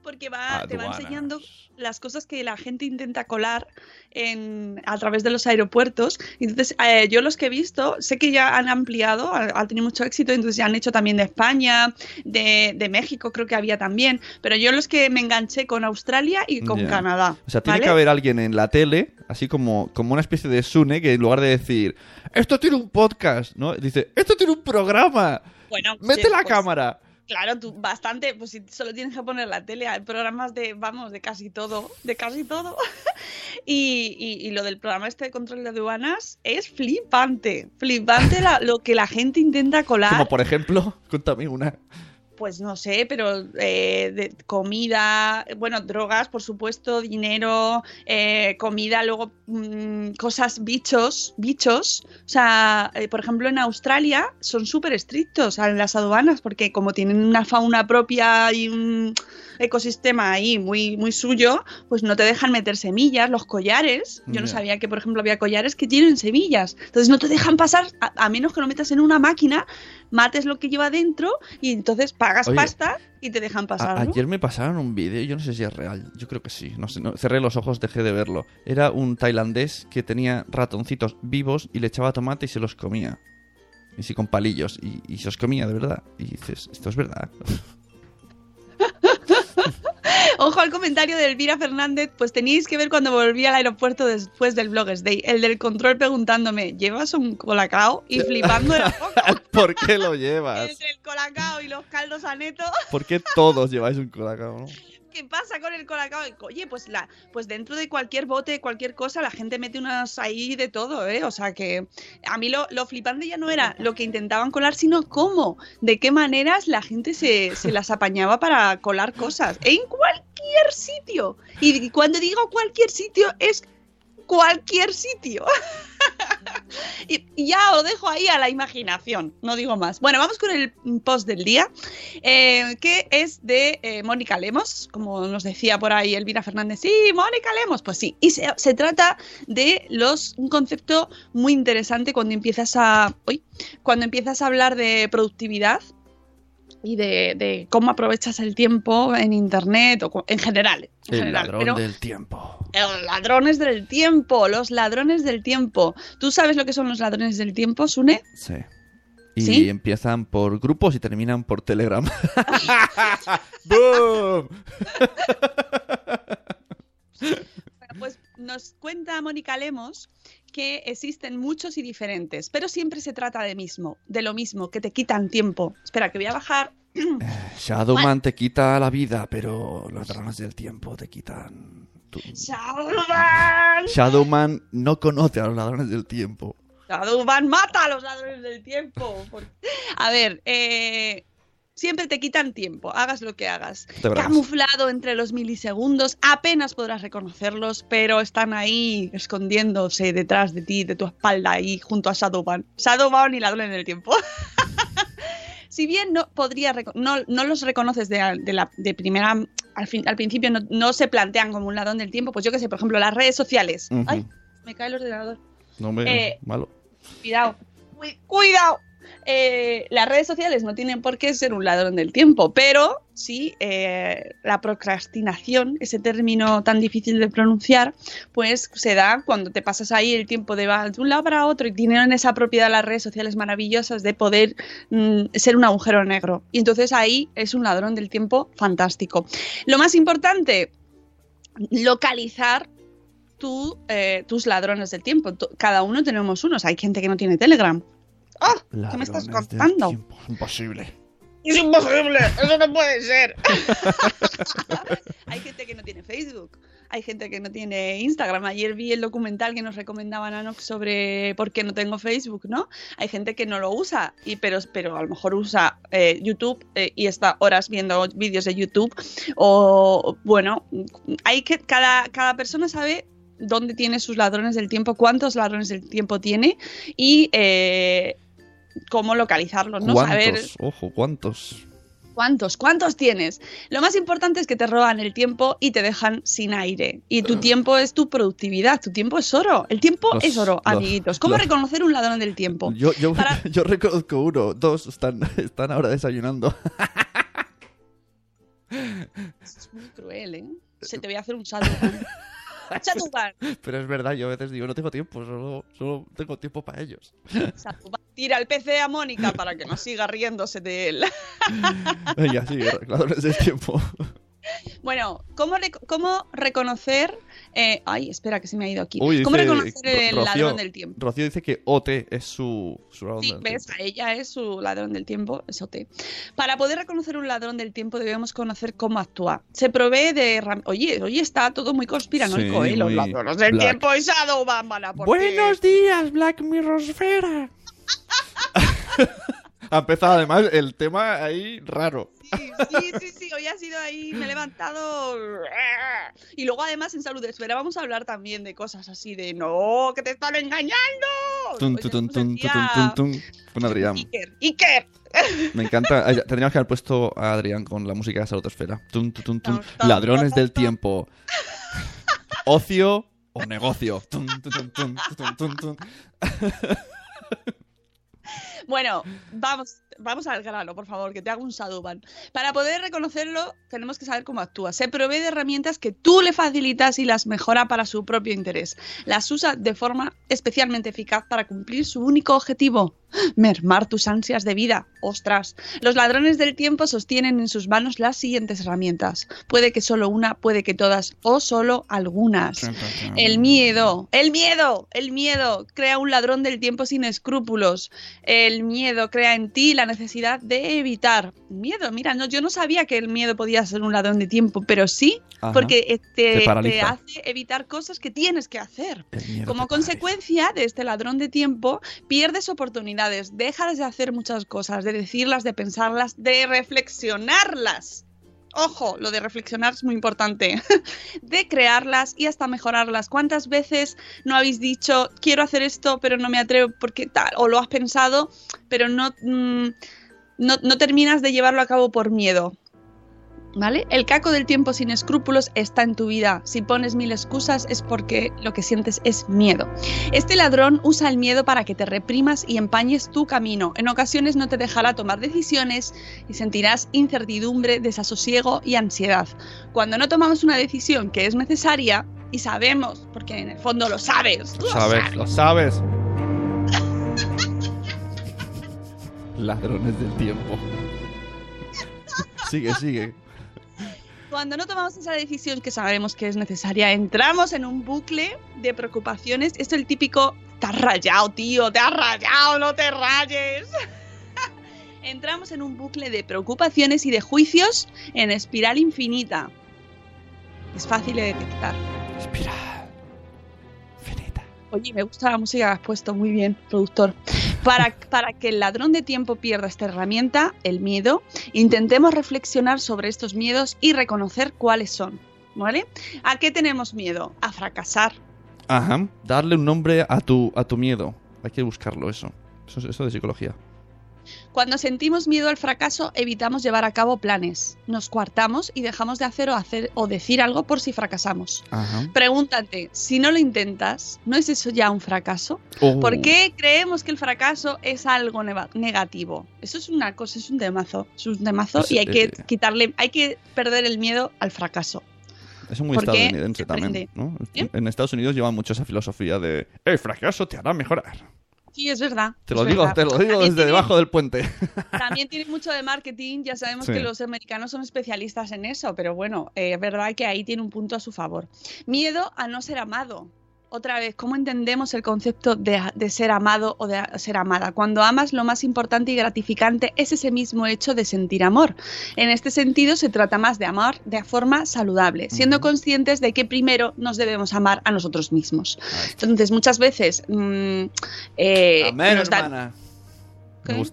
Porque va, te va enseñando las cosas que la gente intenta colar en, a través de los aeropuertos. Entonces, eh, yo los que he visto, sé que ya han ampliado, ha, ha tenido mucho éxito, entonces ya han hecho también de España, de, de México creo que había también, pero yo los que me enganché con Australia y con. Canadá. O sea, tiene ¿vale? que haber alguien en la tele, así como, como una especie de Sune, que en lugar de decir, esto tiene un podcast, ¿no? Dice, esto tiene un programa. Bueno, Mete sí, la pues, cámara. Claro, tú bastante, pues si solo tienes que poner la tele, hay programas de, vamos, de casi todo, de casi todo. y, y- lo del programa este de control de aduanas es flipante, flipante lo que la gente intenta colar. Como por ejemplo, cuéntame una. Pues no sé, pero eh, de comida, bueno, drogas, por supuesto, dinero, eh, comida, luego mm, cosas, bichos, bichos. O sea, eh, por ejemplo, en Australia son súper estrictos a las aduanas porque como tienen una fauna propia y un ecosistema ahí muy, muy suyo, pues no te dejan meter semillas, los collares. Yo no sabía que, por ejemplo, había collares que tienen semillas. Entonces no te dejan pasar, a, a menos que lo metas en una máquina, mates lo que lleva dentro y entonces pagas Oye, pasta y te dejan pasar. ¿no? ayer me pasaron un vídeo, yo no sé si es real, yo creo que sí, no sé, no- cerré los ojos, dejé de verlo. Era un tailandés que tenía ratoncitos vivos y le echaba tomate y se los comía. Y sí, con palillos, y, y se los comía de verdad. Y dices, esto es verdad. Ojo al comentario de Elvira Fernández, pues teníais que ver cuando volví al aeropuerto después del Bloggers Day, el del control preguntándome, ¿llevas un colacao? Y flipando era poco. ¿Por qué lo llevas? Entre el colacao y los caldos aneto. ¿Por qué todos lleváis un colacao? no? ¿Qué pasa con el colacao? Oye, pues la, pues dentro de cualquier bote, cualquier cosa, la gente mete unas ahí de todo, ¿eh? O sea que a mí lo, lo flipante ya no era lo que intentaban colar, sino cómo, de qué maneras la gente se, se las apañaba para colar cosas. En cualquier sitio. Y cuando digo cualquier sitio, es cualquier sitio. y, ya os dejo ahí a la imaginación, no digo más. Bueno, vamos con el post del día, eh, que es de eh, Mónica Lemos, como nos decía por ahí Elvira Fernández. Sí, Mónica Lemos, pues sí. Y se, se trata de los un concepto muy interesante cuando empiezas a, uy, cuando empiezas a hablar de productividad y de, de cómo aprovechas el tiempo en internet o en general. En El general, ladrón pero- del tiempo. los ladrones del tiempo, los ladrones del tiempo. ¿Tú sabes lo que son los ladrones del tiempo, Sune? Sí. Y ¿Sí? empiezan por grupos y terminan por Telegram. ¡Boom! Bueno, nos cuenta Mónica Lemos que existen muchos y diferentes, pero siempre se trata de mismo, de lo mismo, que te quitan tiempo. Espera, que voy a bajar. Shadowman te quita la vida, pero los ladrones del tiempo te quitan... tu- ¡Shadowban! Shadowman no conoce a los ladrones del tiempo. Shadowban mata a los ladrones del tiempo. A ver, eh, siempre te quitan tiempo, hagas lo que hagas. Camuflado entre los milisegundos, apenas podrás reconocerlos, pero están ahí escondiéndose detrás de ti, de tu espalda, ahí junto a Shadowban. Shadowban y ladrones del tiempo. si bien no podría no, no los reconoces de, de la de primera al fin al principio no, no se plantean como un ladrón del tiempo, pues yo que sé, por ejemplo, las redes sociales. Ujú. Ay, me cae el ordenador. No me... Eh, malo. Cuidado. Cui- Cuidado. Eh, las redes sociales no tienen por qué ser un ladrón del tiempo, pero sí eh, la procrastinación, ese término tan difícil de pronunciar, pues se da cuando te pasas ahí el tiempo de, un lado para otro y tienen esa propiedad las redes sociales maravillosas de poder mm, ser un agujero negro. Y entonces ahí es un ladrón del tiempo fantástico. Lo más importante, localizar eh, tus ladrones del tiempo. Cada uno tenemos unos. Hay gente que no tiene Telegram. ¡Ah! ¿Qué me estás contando? tiempo. Imposible. ¡Es imposible! ¡Eso no puede ser! Hay gente que no tiene Facebook. Hay gente que no tiene Instagram. Ayer vi el documental que nos recomendaban a Nox sobre por qué no tengo Facebook, ¿no? Hay gente que no lo usa, y, pero, pero a lo mejor usa eh, YouTube eh, y está horas viendo vídeos de YouTube. O, bueno, hay que. Cada, cada persona sabe dónde tiene sus ladrones del tiempo, cuántos ladrones del tiempo tiene y eh, cómo localizarlos, ¿no? Saber ¿Cuántos? Ojo, ¿cuántos? ¿Cuántos? ¿Cuántos tienes? Lo más importante es que te roban el tiempo y te dejan sin aire. Y tu tiempo es tu productividad, tu tiempo es oro. El tiempo Los- es oro, los- amiguitos. ¿Cómo los- reconocer un ladrón del tiempo? Yo, yo, Para- yo reconozco uno, dos están, están ahora desayunando. Es muy cruel, ¿eh? Se te voy a hacer un Shadowban. Pero es verdad, yo a veces digo, no tengo tiempo, solo, solo tengo tiempo para ellos. Tira el PC a Mónica para que no siga riéndose de él. Venga, sí, ladrones del tiempo. Bueno, ¿cómo, rec- cómo reconocer... eh, ay, espera, que se me ha ido aquí. Uy, ¿Cómo dice reconocer el Rocío- ladrón del tiempo? Rocío dice que OT es su, su ladrón Sí, del ves, tiempo. ella es su ladrón del tiempo, es OT. Para poder reconocer un ladrón del tiempo debemos conocer cómo actúa. Se provee de... Oye, oye, está todo muy conspiranoico, Sí, ¿eh? Los ladrones del black. tiempo ti. Buenos días, Black Mirrorfera. ha empezado además el tema ahí raro. Sí, sí, sí, hoy ha sido ahí, me he levantado... Y luego además en Salud Esfera vamos a hablar también de cosas así de no, que te están engañando. Tun, tun, tun, Adrián. Iker, Iker. Me encanta. Tendríamos que haber puesto a Adrián con la música de Salotosfera. Tun, tun, tun. Tum, tum, Ladrones tum, del tum. tiempo. Ocio o negocio. Tun, tun, tun, tun, tun, tun, tun. Bueno, vamos, vamos al grano, por favor, que te hago un Shadowban. Para poder reconocerlo, tenemos que saber cómo actúa. Se provee de herramientas que tú le facilitas y las mejora para su propio interés. Las usa de forma especialmente eficaz para cumplir su único objetivo, mermar tus ansias de vida. Ostras, los ladrones del tiempo sostienen en sus manos las siguientes herramientas. Puede que solo una, puede que todas o solo algunas. El miedo, el miedo, el miedo crea un ladrón del tiempo sin escrúpulos. El miedo crea en ti la necesidad de evitar. Miedo, mira, no, yo no sabía que el miedo podía ser un ladrón de tiempo, pero sí, Ajá. porque eh, Te te, te hace evitar cosas que tienes que hacer. Como consecuencia de este ladrón de tiempo, pierdes oportunidades, dejas de hacer muchas cosas, de decirlas, de pensarlas, de reflexionarlas. Ojo, lo de reflexionar es muy importante. de crearlas y hasta mejorarlas. ¿Cuántas veces no habéis dicho, quiero hacer esto, pero no me atrevo porque tal? O lo has pensado, pero no, mm, no terminas de llevarlo a cabo por miedo. ¿Vale? El caco del tiempo sin escrúpulos está en tu vida. Si pones mil excusas es porque lo que sientes es miedo. Este ladrón usa el miedo para que te reprimas y empañes tu camino. En ocasiones no te dejará tomar decisiones y sentirás incertidumbre, desasosiego y ansiedad. Cuando no tomamos una decisión que es necesaria y sabemos, porque en el fondo lo sabes, Lo sabes, lo sabes. Ladrones del tiempo. Sigue, sigue. Cuando no tomamos esa decisión que sabemos que es necesaria, entramos en un bucle de preocupaciones. Es el típico, te has rayado, tío, te has rayado, no te rayes. entramos en un bucle de preocupaciones y de juicios en espiral infinita. Es fácil de detectar. Espiral. Finita. Oye, me gusta la música que has puesto, muy bien, productor. Para, que el ladrón de tiempo pierda esta herramienta, el miedo, intentemos reflexionar sobre estos miedos y reconocer cuáles son. ¿Vale? ¿A qué tenemos miedo? A fracasar. Ajá. Darle un nombre a tu, a tu miedo. Hay que buscarlo, eso. Eso, eso de psicología. Cuando sentimos miedo al fracaso, evitamos llevar a cabo planes. Nos coartamos y dejamos de hacer o, hacer o decir algo por si fracasamos. Ajá. Pregúntate, si no lo intentas, ¿no es eso ya un fracaso? Oh. ¿Por qué creemos que el fracaso es algo negativo? Eso es una cosa, es un temazo, es un temazo y hay que quitarle, hay que perder el miedo al fracaso. Es muy estadounidense Se también. ¿Eh? En Estados Unidos llevan mucho esa filosofía de el fracaso te hará mejorar. Sí, es verdad. Te lo digo, verdad. te lo digo También desde tiene- debajo del puente. También tiene mucho de marketing, ya sabemos Sí. que los americanos son especialistas en eso, pero bueno, eh, es verdad que ahí tiene un punto a su favor. Miedo a no ser amado. Otra vez, ¿cómo entendemos el concepto de, de ser amado o de ser amada? Cuando amas, lo más importante y gratificante es ese mismo hecho de sentir amor. En este sentido, se trata más de amar de forma saludable, siendo conscientes de que primero nos debemos amar a nosotros mismos. Entonces, muchas veces mm, eh, Amén, nos hermana.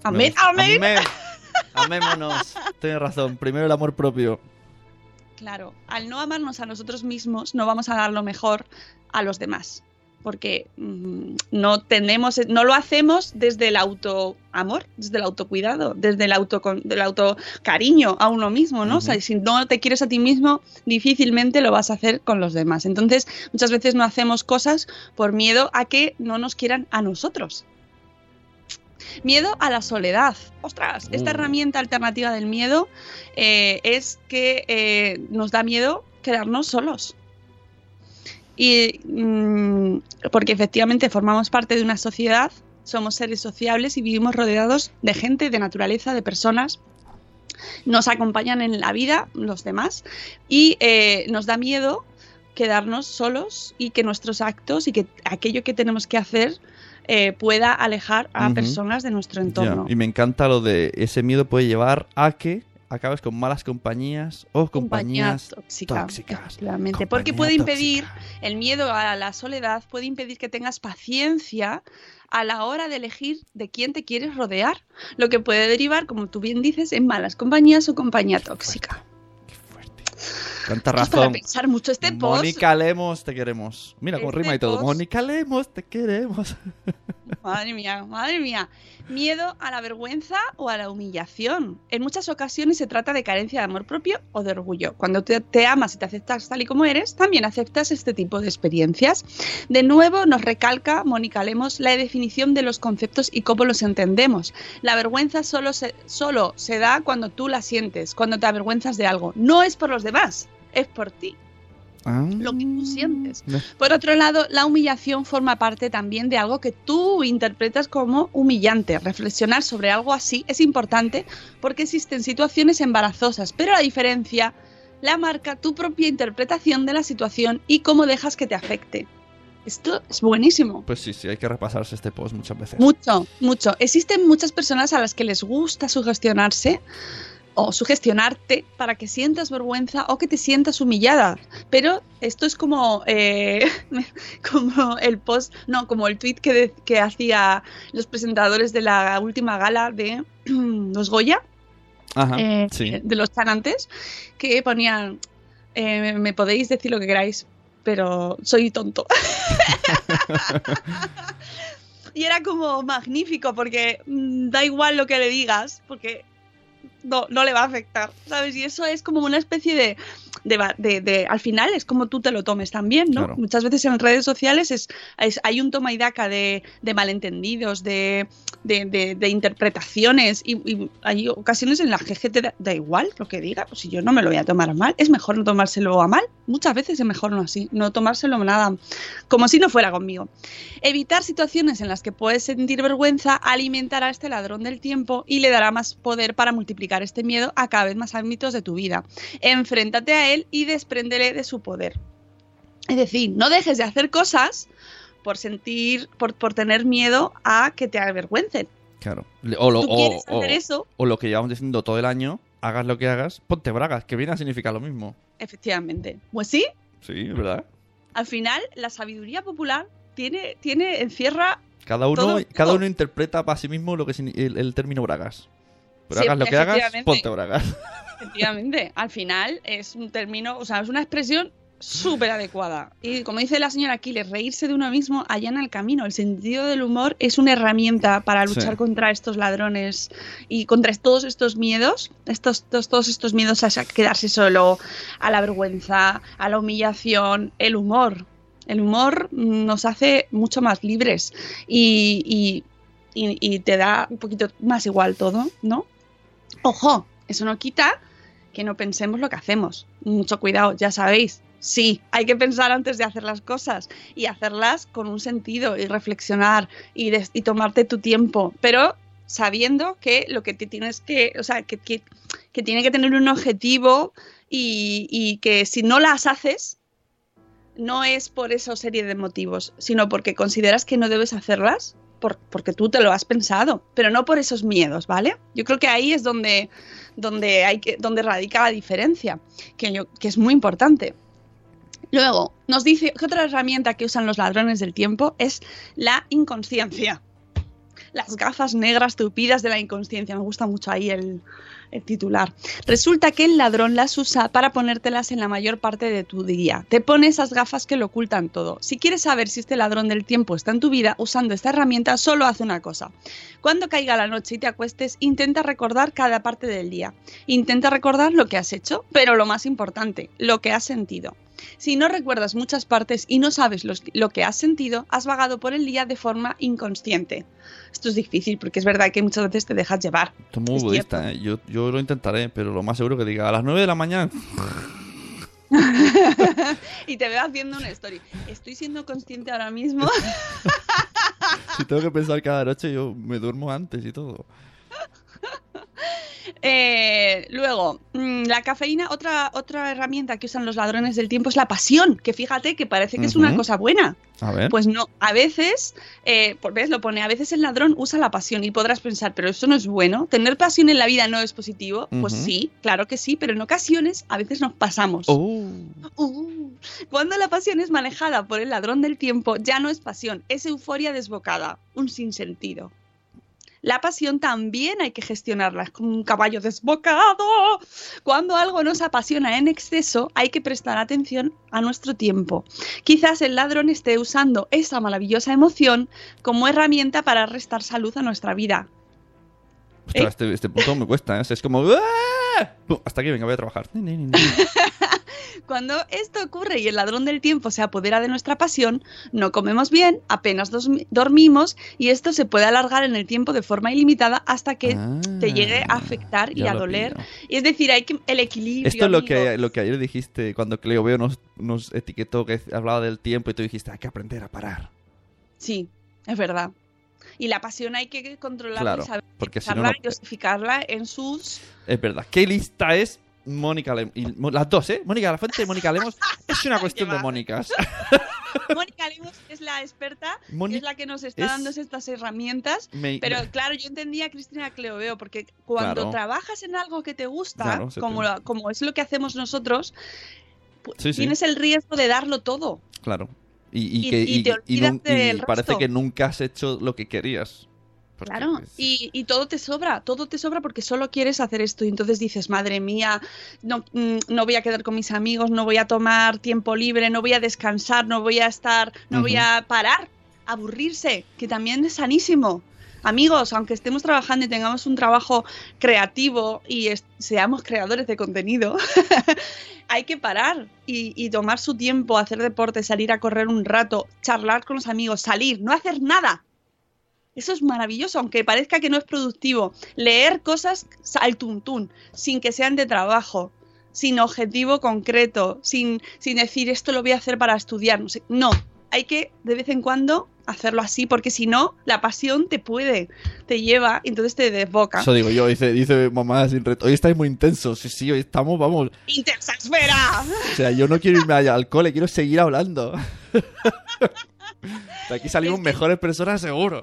Amén, amén. Amén. Amémonos. Tienes razón. Primero el amor propio. Claro, al no amarnos a nosotros mismos, no vamos a dar lo mejor a los demás. Porque mm, no tenemos, no lo hacemos desde el autoamor, desde el autocuidado, desde el auto del autocariño a uno mismo, ¿no? O sea, si no te quieres a ti mismo, difícilmente lo vas a hacer con los demás. Entonces, muchas veces no hacemos cosas por miedo a que no nos quieran a nosotros. Miedo a la soledad. Ostras, esta Uh. herramienta alternativa del miedo eh, es que eh, nos da miedo quedarnos solos. Y mm, porque efectivamente formamos parte de una sociedad, somos seres sociables y vivimos rodeados de gente, de naturaleza, de personas. Nos acompañan en la vida los demás y eh, nos da miedo quedarnos solos y que nuestros actos y que aquello que tenemos que hacer eh, pueda alejar a personas de nuestro entorno. Y me encanta lo de ese miedo puede llevar a que acabes con malas compañías o Compañía compañías tóxica, tóxicas. porque puede impedir tóxica. el miedo a la soledad, puede impedir que tengas paciencia a la hora de elegir de quién te quieres rodear, lo que puede derivar, como tú bien dices, en malas compañías o compañía tóxica. Qué fuerte. Tanta Esto es para razón. pensar mucho este post. Mónica Lemos, te queremos. Mira, con Este rima y todo. post- Mónica Lemos, te queremos. Madre mía, madre mía. Miedo a la vergüenza o a la humillación. En muchas ocasiones se trata de carencia de amor propio o de orgullo. Cuando te, te amas y te aceptas tal y como eres, también aceptas este tipo de experiencias. De nuevo nos recalca Mónica Lemos la definición de los conceptos y cómo los entendemos. La vergüenza solo se, solo se da cuando tú la sientes, cuando te avergüenzas de algo. No es por los demás, es por ti Ah. lo que tú sientes. Por otro lado, la humillación forma parte también de algo que tú interpretas como humillante. Reflexionar sobre algo así es importante porque existen situaciones embarazosas, pero la diferencia la marca tu propia interpretación de la situación y cómo dejas que te afecte. Esto es buenísimo. Pues sí, sí, hay que repasarse este post muchas veces. Mucho, mucho. Existen muchas personas a las que les gusta sugestionarse o sugestionarte para que sientas vergüenza o que te sientas humillada. Pero esto es como, eh, como el post, no, como el tweet que, de- que hacía los presentadores de la última gala de los Goya, Ajá, eh, sí. de los chanantes, que ponían, eh, me podéis decir lo que queráis, pero soy tonto. y era como magnífico, porque mm, da igual lo que le digas, porque no, no le va a afectar, ¿sabes? Y eso es como una especie de, de, va- de- de- al final es como tú te lo tomes también, ¿no? Claro. Muchas veces en redes sociales es, es- hay un toma y daca de, de malentendidos, de, interpretaciones y, y hay ocasiones en las que gente da, da igual lo que diga, pues si yo no me lo voy a tomar a mal, es mejor no tomárselo a mal, muchas veces es mejor no así, no tomárselo nada como si no fuera conmigo. Evitar situaciones en las que puedes sentir vergüenza alimentará a este ladrón del tiempo y le dará más poder para multiplicar este miedo a cada vez más ámbitos de tu vida. Enfréntate a él y despréndele de su poder. Es decir, no dejes de hacer cosas por sentir, por, por tener miedo a que te avergüencen. Claro. O lo, Tú o- quieres o- hacer eso, o lo que llevamos diciendo todo el año, hagas lo que hagas, ponte bragas, que viene a significar lo mismo. efectivamente. Pues sí, Sí, ¿verdad? al final la sabiduría popular tiene, tiene encierra Cada uno, Todo- cada todo. uno interpreta para sí mismo lo que el, el término bragas. Pero hagas lo que hagas, ponte bragas. Efectivamente, al final es un término, o sea, es una expresión súper adecuada. Y como dice la señora Aquiles, reírse de uno mismo allana el camino. El sentido del humor es una herramienta para luchar Sí. contra estos ladrones y contra todos estos miedos, estos, todos estos miedos a quedarse solo, a la vergüenza, a la humillación, el humor. El humor nos hace mucho más libres y, y- y- y te da un poquito más igual todo, ¿no? Ojo, eso no quita que no pensemos lo que hacemos. Mucho cuidado, ya sabéis. Sí, hay que pensar antes de hacer las cosas y hacerlas con un sentido y reflexionar y, tomarte tu tiempo, pero sabiendo que lo que te tienes que, o sea, que, que- que tiene que tener un objetivo y, y que si no las haces, no es por esa serie de motivos, sino porque consideras que no debes hacerlas por- porque tú te lo has pensado, pero no por esos miedos, ¿vale? Yo creo que ahí es donde, donde, hay que, donde radica la diferencia, que, yo, que es muy importante. Luego, nos dice que otra herramienta que usan los ladrones del tiempo es la inconsciencia. Las gafas negras tupidas de la inconsciencia. Me gusta mucho ahí el, titular. Resulta que el ladrón las usa para ponértelas en la mayor parte de tu día. Te pone esas gafas que lo ocultan todo. Si quieres saber si este ladrón del tiempo está en tu vida usando esta herramienta, solo hace una cosa. Cuando caiga la noche y te acuestes, intenta recordar cada parte del día. Intenta recordar lo que has hecho, pero lo más importante, lo que has sentido. Si no recuerdas muchas partes y no sabes los- lo que has sentido, has vagado por el día de forma inconsciente. Esto es difícil porque es verdad que muchas veces te dejas llevar. Esto es muy Es budista, ¿eh? Yo, yo lo intentaré, pero lo más seguro que diga a las 9 de la mañana. y te veo haciendo una story. Estoy siendo consciente ahora mismo. si tengo que pensar cada noche, yo me duermo antes y todo. Eh, luego, mm, la cafeína, otra, otra herramienta que usan los ladrones del tiempo es la pasión, que fíjate que parece que es una cosa buena. A ver. Pues no, a veces, eh, por- ¿ves? Lo pone, a veces el ladrón usa la pasión y podrás pensar, pero eso no es bueno. ¿Tener pasión en la vida no es positivo? Pues sí, claro que sí, pero en ocasiones a veces nos pasamos. Oh. Uh, cuando la pasión es manejada por el ladrón del tiempo, ya no es pasión, es euforia desbocada, un sinsentido. La pasión también hay que gestionarla, es como un caballo desbocado. Cuando algo nos apasiona en exceso, hay que prestar atención a nuestro tiempo. Quizás el ladrón esté usando esa maravillosa emoción como herramienta para restar salud a nuestra vida. Ostras, ¿Eh? este, este punto me cuesta, ¿eh? Es como... ¡Ah! Hasta aquí, venga, voy a trabajar. Cuando esto ocurre y el ladrón del tiempo se apodera de nuestra pasión, no comemos bien, apenas dormimos y esto se puede alargar en el tiempo de forma ilimitada hasta que te llegue a afectar y Ah, a doler. Y es decir, hay que el equilibrio. Esto es lo que, lo que ayer dijiste cuando Cleo veo nos, nos etiquetó que hablaba del tiempo y tú dijiste, hay que aprender a parar. Sí, es verdad. Y la pasión hay que controlarla Claro, y saber porque si no, no- dosificarla en sus Es verdad. ¿Qué lista es Mónica Lemos? Las dos, ¿eh? Mónica La Fuente y Mónica Lemos. Es una cuestión de. Mónicas. Mónica Lemos es la experta, Mónica es la que nos está es- dando estas herramientas. Me- Pero claro, yo entendía a Cristina Cleoveo, porque cuando Claro. trabajas en algo que te gusta, Claro, como, la- como es lo que hacemos nosotros, pu- Sí, sí. tienes el riesgo de darlo todo. Claro. Y, y Y- que, y te olvidas del y parece resto. que nunca has hecho lo que querías. Porque, Claro, y, y todo te sobra, todo te sobra porque solo quieres hacer esto y entonces dices, madre mía, no, mm, no voy a quedar con mis amigos, no voy a tomar tiempo libre, no voy a descansar, no voy a estar, no voy a parar, aburrirse, que también es sanísimo. Amigos, aunque estemos trabajando y tengamos un trabajo creativo y seamos creadores de contenido, hay que parar y, y tomar su tiempo, hacer deporte, salir a correr un rato, charlar con los amigos, salir, no hacer nada. Eso es maravilloso, aunque parezca que no es productivo. Leer cosas al tuntún, sin que sean de trabajo, sin objetivo concreto, sin, sin decir esto lo voy a hacer para estudiar. No, sé. no, hay que de vez en cuando hacerlo así, porque si no, la pasión te puede, te lleva y entonces te desboca. Eso digo yo, dice, dice mamá sin reto. Hoy estáis muy intensos. Sí, sí, hoy estamos, vamos. ¡Intensa esfera! O sea, yo no quiero irme al cole, quiero seguir hablando. De aquí salimos Es que- mejores personas seguro.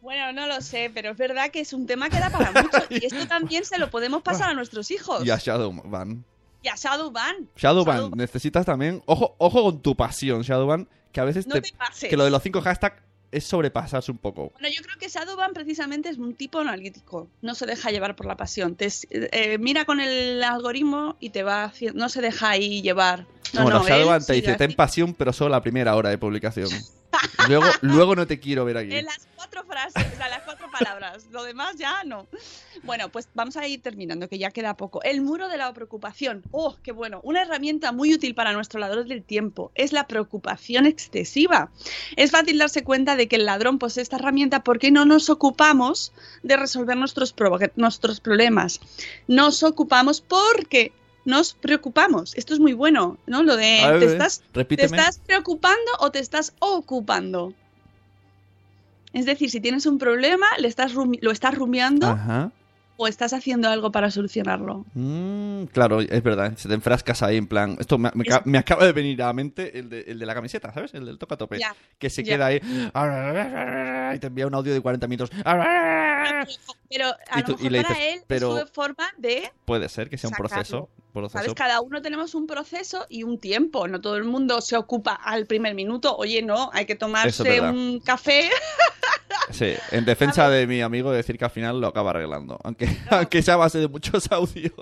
Bueno, no lo sé, pero es verdad que es un tema que da para mucho. Y esto también se lo podemos pasar a nuestros hijos. Y a Shadowban. Y a Shadowban. Shadowban, Shadowban. necesitas también. Ojo, ojo con tu pasión, Shadowban. Que a veces No te, te pases. que lo de los cinco hashtags es sobrepasarse un poco. Bueno, yo creo que Shadowban precisamente es un tipo analítico. No se deja llevar por la pasión. Te, eh, mira con el algoritmo y te va haciendo. No se deja ahí llevar. No, bueno, no, Shadowban te dice, ten pasión, pero solo la primera hora de publicación. luego, luego no te quiero ver aquí. En las cuatro frases, o sea, las cuatro palabras. Lo demás ya no. Bueno, pues vamos a ir terminando, que ya queda poco. El muro de la preocupación. ¡Oh, qué bueno! Una herramienta muy útil para nuestro ladrón del tiempo es la preocupación excesiva. Es fácil darse cuenta de que el ladrón posee esta herramienta porque no nos ocupamos de resolver nuestros, pro- nuestros problemas. Nos ocupamos porque nos preocupamos. Esto es muy bueno, ¿no? Lo de ver, te estás, te estás preocupando o te estás ocupando. Es decir, si tienes un problema, le estás lo estás rumiando Ajá. O estás haciendo algo para solucionarlo. Mm, claro, es verdad. Se te enfrascas ahí en plan. Esto me, me ca- me acaba de venir a la mente el de, el de la camiseta, ¿sabes? El del toca tope. Que se queda ahí. Y te envía un audio de 40 minutos. Pero a Y tú- lo y mejor para dices, él pero- es su forma de, Puede ser que sea un proceso. proceso. ¿sabes? Cada uno tenemos un proceso y un tiempo. No todo el mundo se ocupa al primer minuto. Oye, no, hay que tomarse es un café. Sí, en defensa de mi amigo, decir que al final lo acaba arreglando. Aunque, aunque sea base de muchos audios.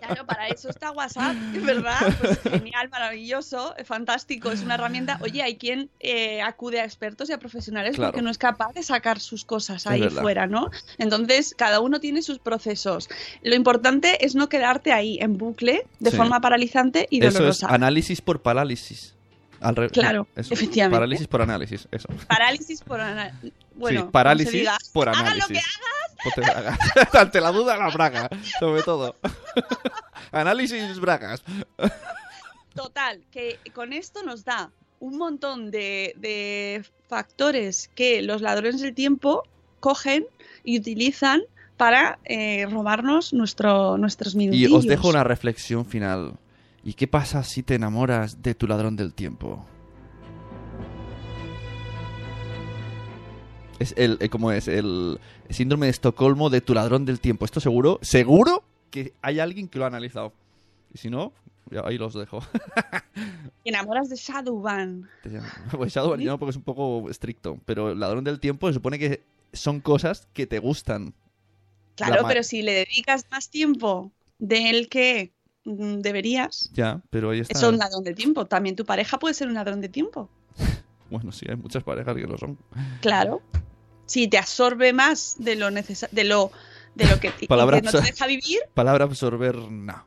Claro, para eso está WhatsApp, verdad. Pues genial, maravilloso, fantástico. Es una herramienta. Oye, hay quien eh, acude a expertos y a profesionales Claro. porque no es capaz de sacar sus cosas ahí fuera, ¿no? Entonces, cada uno tiene sus procesos. Lo importante es no quedarte ahí en bucle de Sí. forma paralizante y Eso es dolorosa. análisis por parálisis. Al Claro, eso. efectivamente. Parálisis por análisis, eso. Parálisis por ana- bueno, sí, parálisis por Haga análisis. lo que. Ante la duda, la braga, sobre todo. análisis bragas. Total, que con esto nos da un montón de, de factores que los ladrones del tiempo cogen y utilizan para eh, robarnos nuestro, nuestros Y minutillos. os dejo una reflexión final. ¿Y qué pasa si te enamoras de tu ladrón del tiempo? Es el, eh, ¿cómo es? El síndrome de Estocolmo de tu ladrón del tiempo. Esto seguro, seguro que hay alguien que lo ha analizado. Y si no, ya ahí los dejo. Te enamoras de Shadowban. Pues Shadowban ya no, porque es un poco estricto. Pero el ladrón del tiempo se supone que son cosas que te gustan. Claro, pero si le dedicas más tiempo del que mm, deberías, Ya, pero ahí está. es un ladrón de tiempo. También tu pareja puede ser un ladrón de tiempo. Bueno, sí, hay muchas parejas que lo son. Claro. Si te absorbe más de lo necesario, de lo, de lo que, Palabra que no te deja vivir, Palabra absorber, no.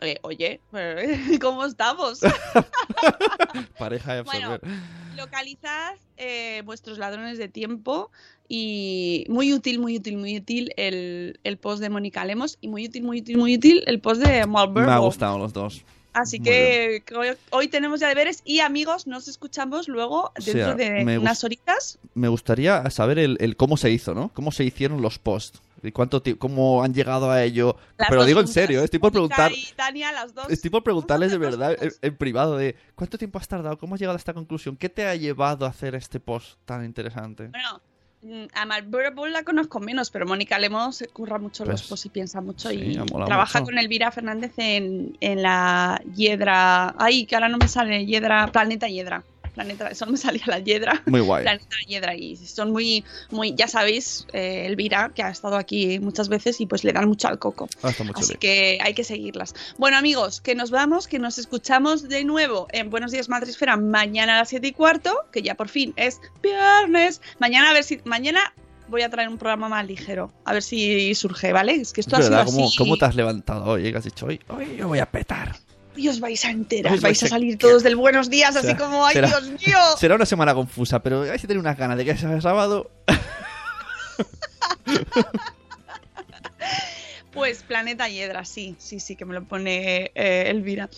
eh, oye, ¿cómo estamos? Pareja de Bueno, absorber. Localizad eh, vuestros ladrones de tiempo y muy útil, muy útil, muy útil el, el post de Mónica Lemos y muy útil, muy útil, muy útil el post de Marlboro. Me ha gustado los dos. Así Muy que hoy, tenemos ya deberes y amigos, nos escuchamos luego sea, dentro de unas horitas. Me gustaría saber el, el cómo se hizo, ¿no? Cómo se hicieron los posts. Y cuánto cómo han llegado a ello. Las Pero digo en serio, ¿eh? estoy por preguntar. y Tania, las dos. Estoy por preguntarles de verdad en, privado de cuánto tiempo has tardado, cómo has llegado a esta conclusión, qué te ha llevado a hacer este post tan interesante. Bueno, a Marlboro Bull la conozco menos, pero Mónica Lemos se curra mucho los Pues, posts y piensa mucho sí, y trabaja mucho. con Elvira Fernández en, en la Hiedra. Ay, que ahora no me sale Hiedra, Planeta Hiedra. Planeta, eso no me salía la Hiedra. Muy guay. Planeta Hiedra y son muy, muy, ya sabéis, eh, Elvira, que ha estado aquí muchas veces y pues le dan mucho al coco. Ah, Así chulo. que hay que seguirlas. Bueno, amigos, que nos vamos, que nos escuchamos de nuevo en Buenos Días Madresfera mañana a las 7 y cuarto, que ya por fin es viernes. Mañana a ver si. Mañana voy a traer un programa más ligero. A ver si surge, ¿vale? Es que esto Es ha sido ¿cómo, así. cómo te has levantado hoy? ¿Qué has dicho hoy? Hoy yo voy a petar. Y os vais a enterar, Os vais vais a a- salir todos del buenos días, así como, ¡ay, será- Dios mío! Será una semana confusa, pero hay que tener unas ganas de que sea sábado. Pues Planeta Hiedra, sí, sí, sí, que me lo pone eh, Elvira.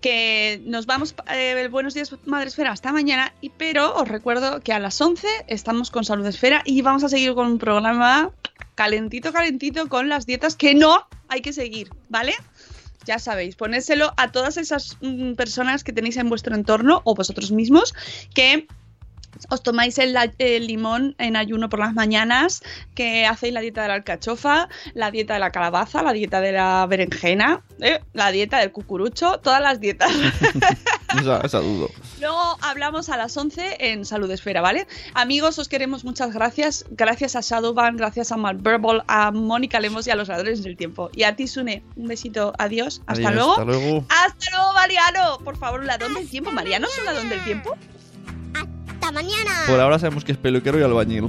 Que nos vamos, eh, el Buenos Días Madre Esfera hasta mañana, y, pero os recuerdo que a las 11 estamos con Salud Esfera y vamos a seguir con un programa calentito, calentito con las dietas que no hay que seguir, ¿vale? Ya sabéis, ponéselo a todas esas mm, personas que tenéis en vuestro entorno o vosotros mismos que os tomáis el, limón en ayuno por las mañanas, que hacéis la dieta de la alcachofa, la dieta de la calabaza, la dieta de la berenjena, ¿eh? la dieta del cucurucho, todas las dietas. Esa. Luego hablamos a las 11 en Salud Esfera, ¿vale? Amigos, os queremos muchas gracias. Gracias a Shadowban, gracias a Malverbal, a Mónica Lemos y a los Ladrones del Tiempo. Y a ti, Sune, un besito. Adiós. Hasta Adiós, luego. Hasta luego. Hasta luego, Mariano. Por favor, un ladrón del tiempo. ¿Mariano es un ladrón del tiempo? Hasta mañana. Por ahora sabemos que es peluquero y albañil.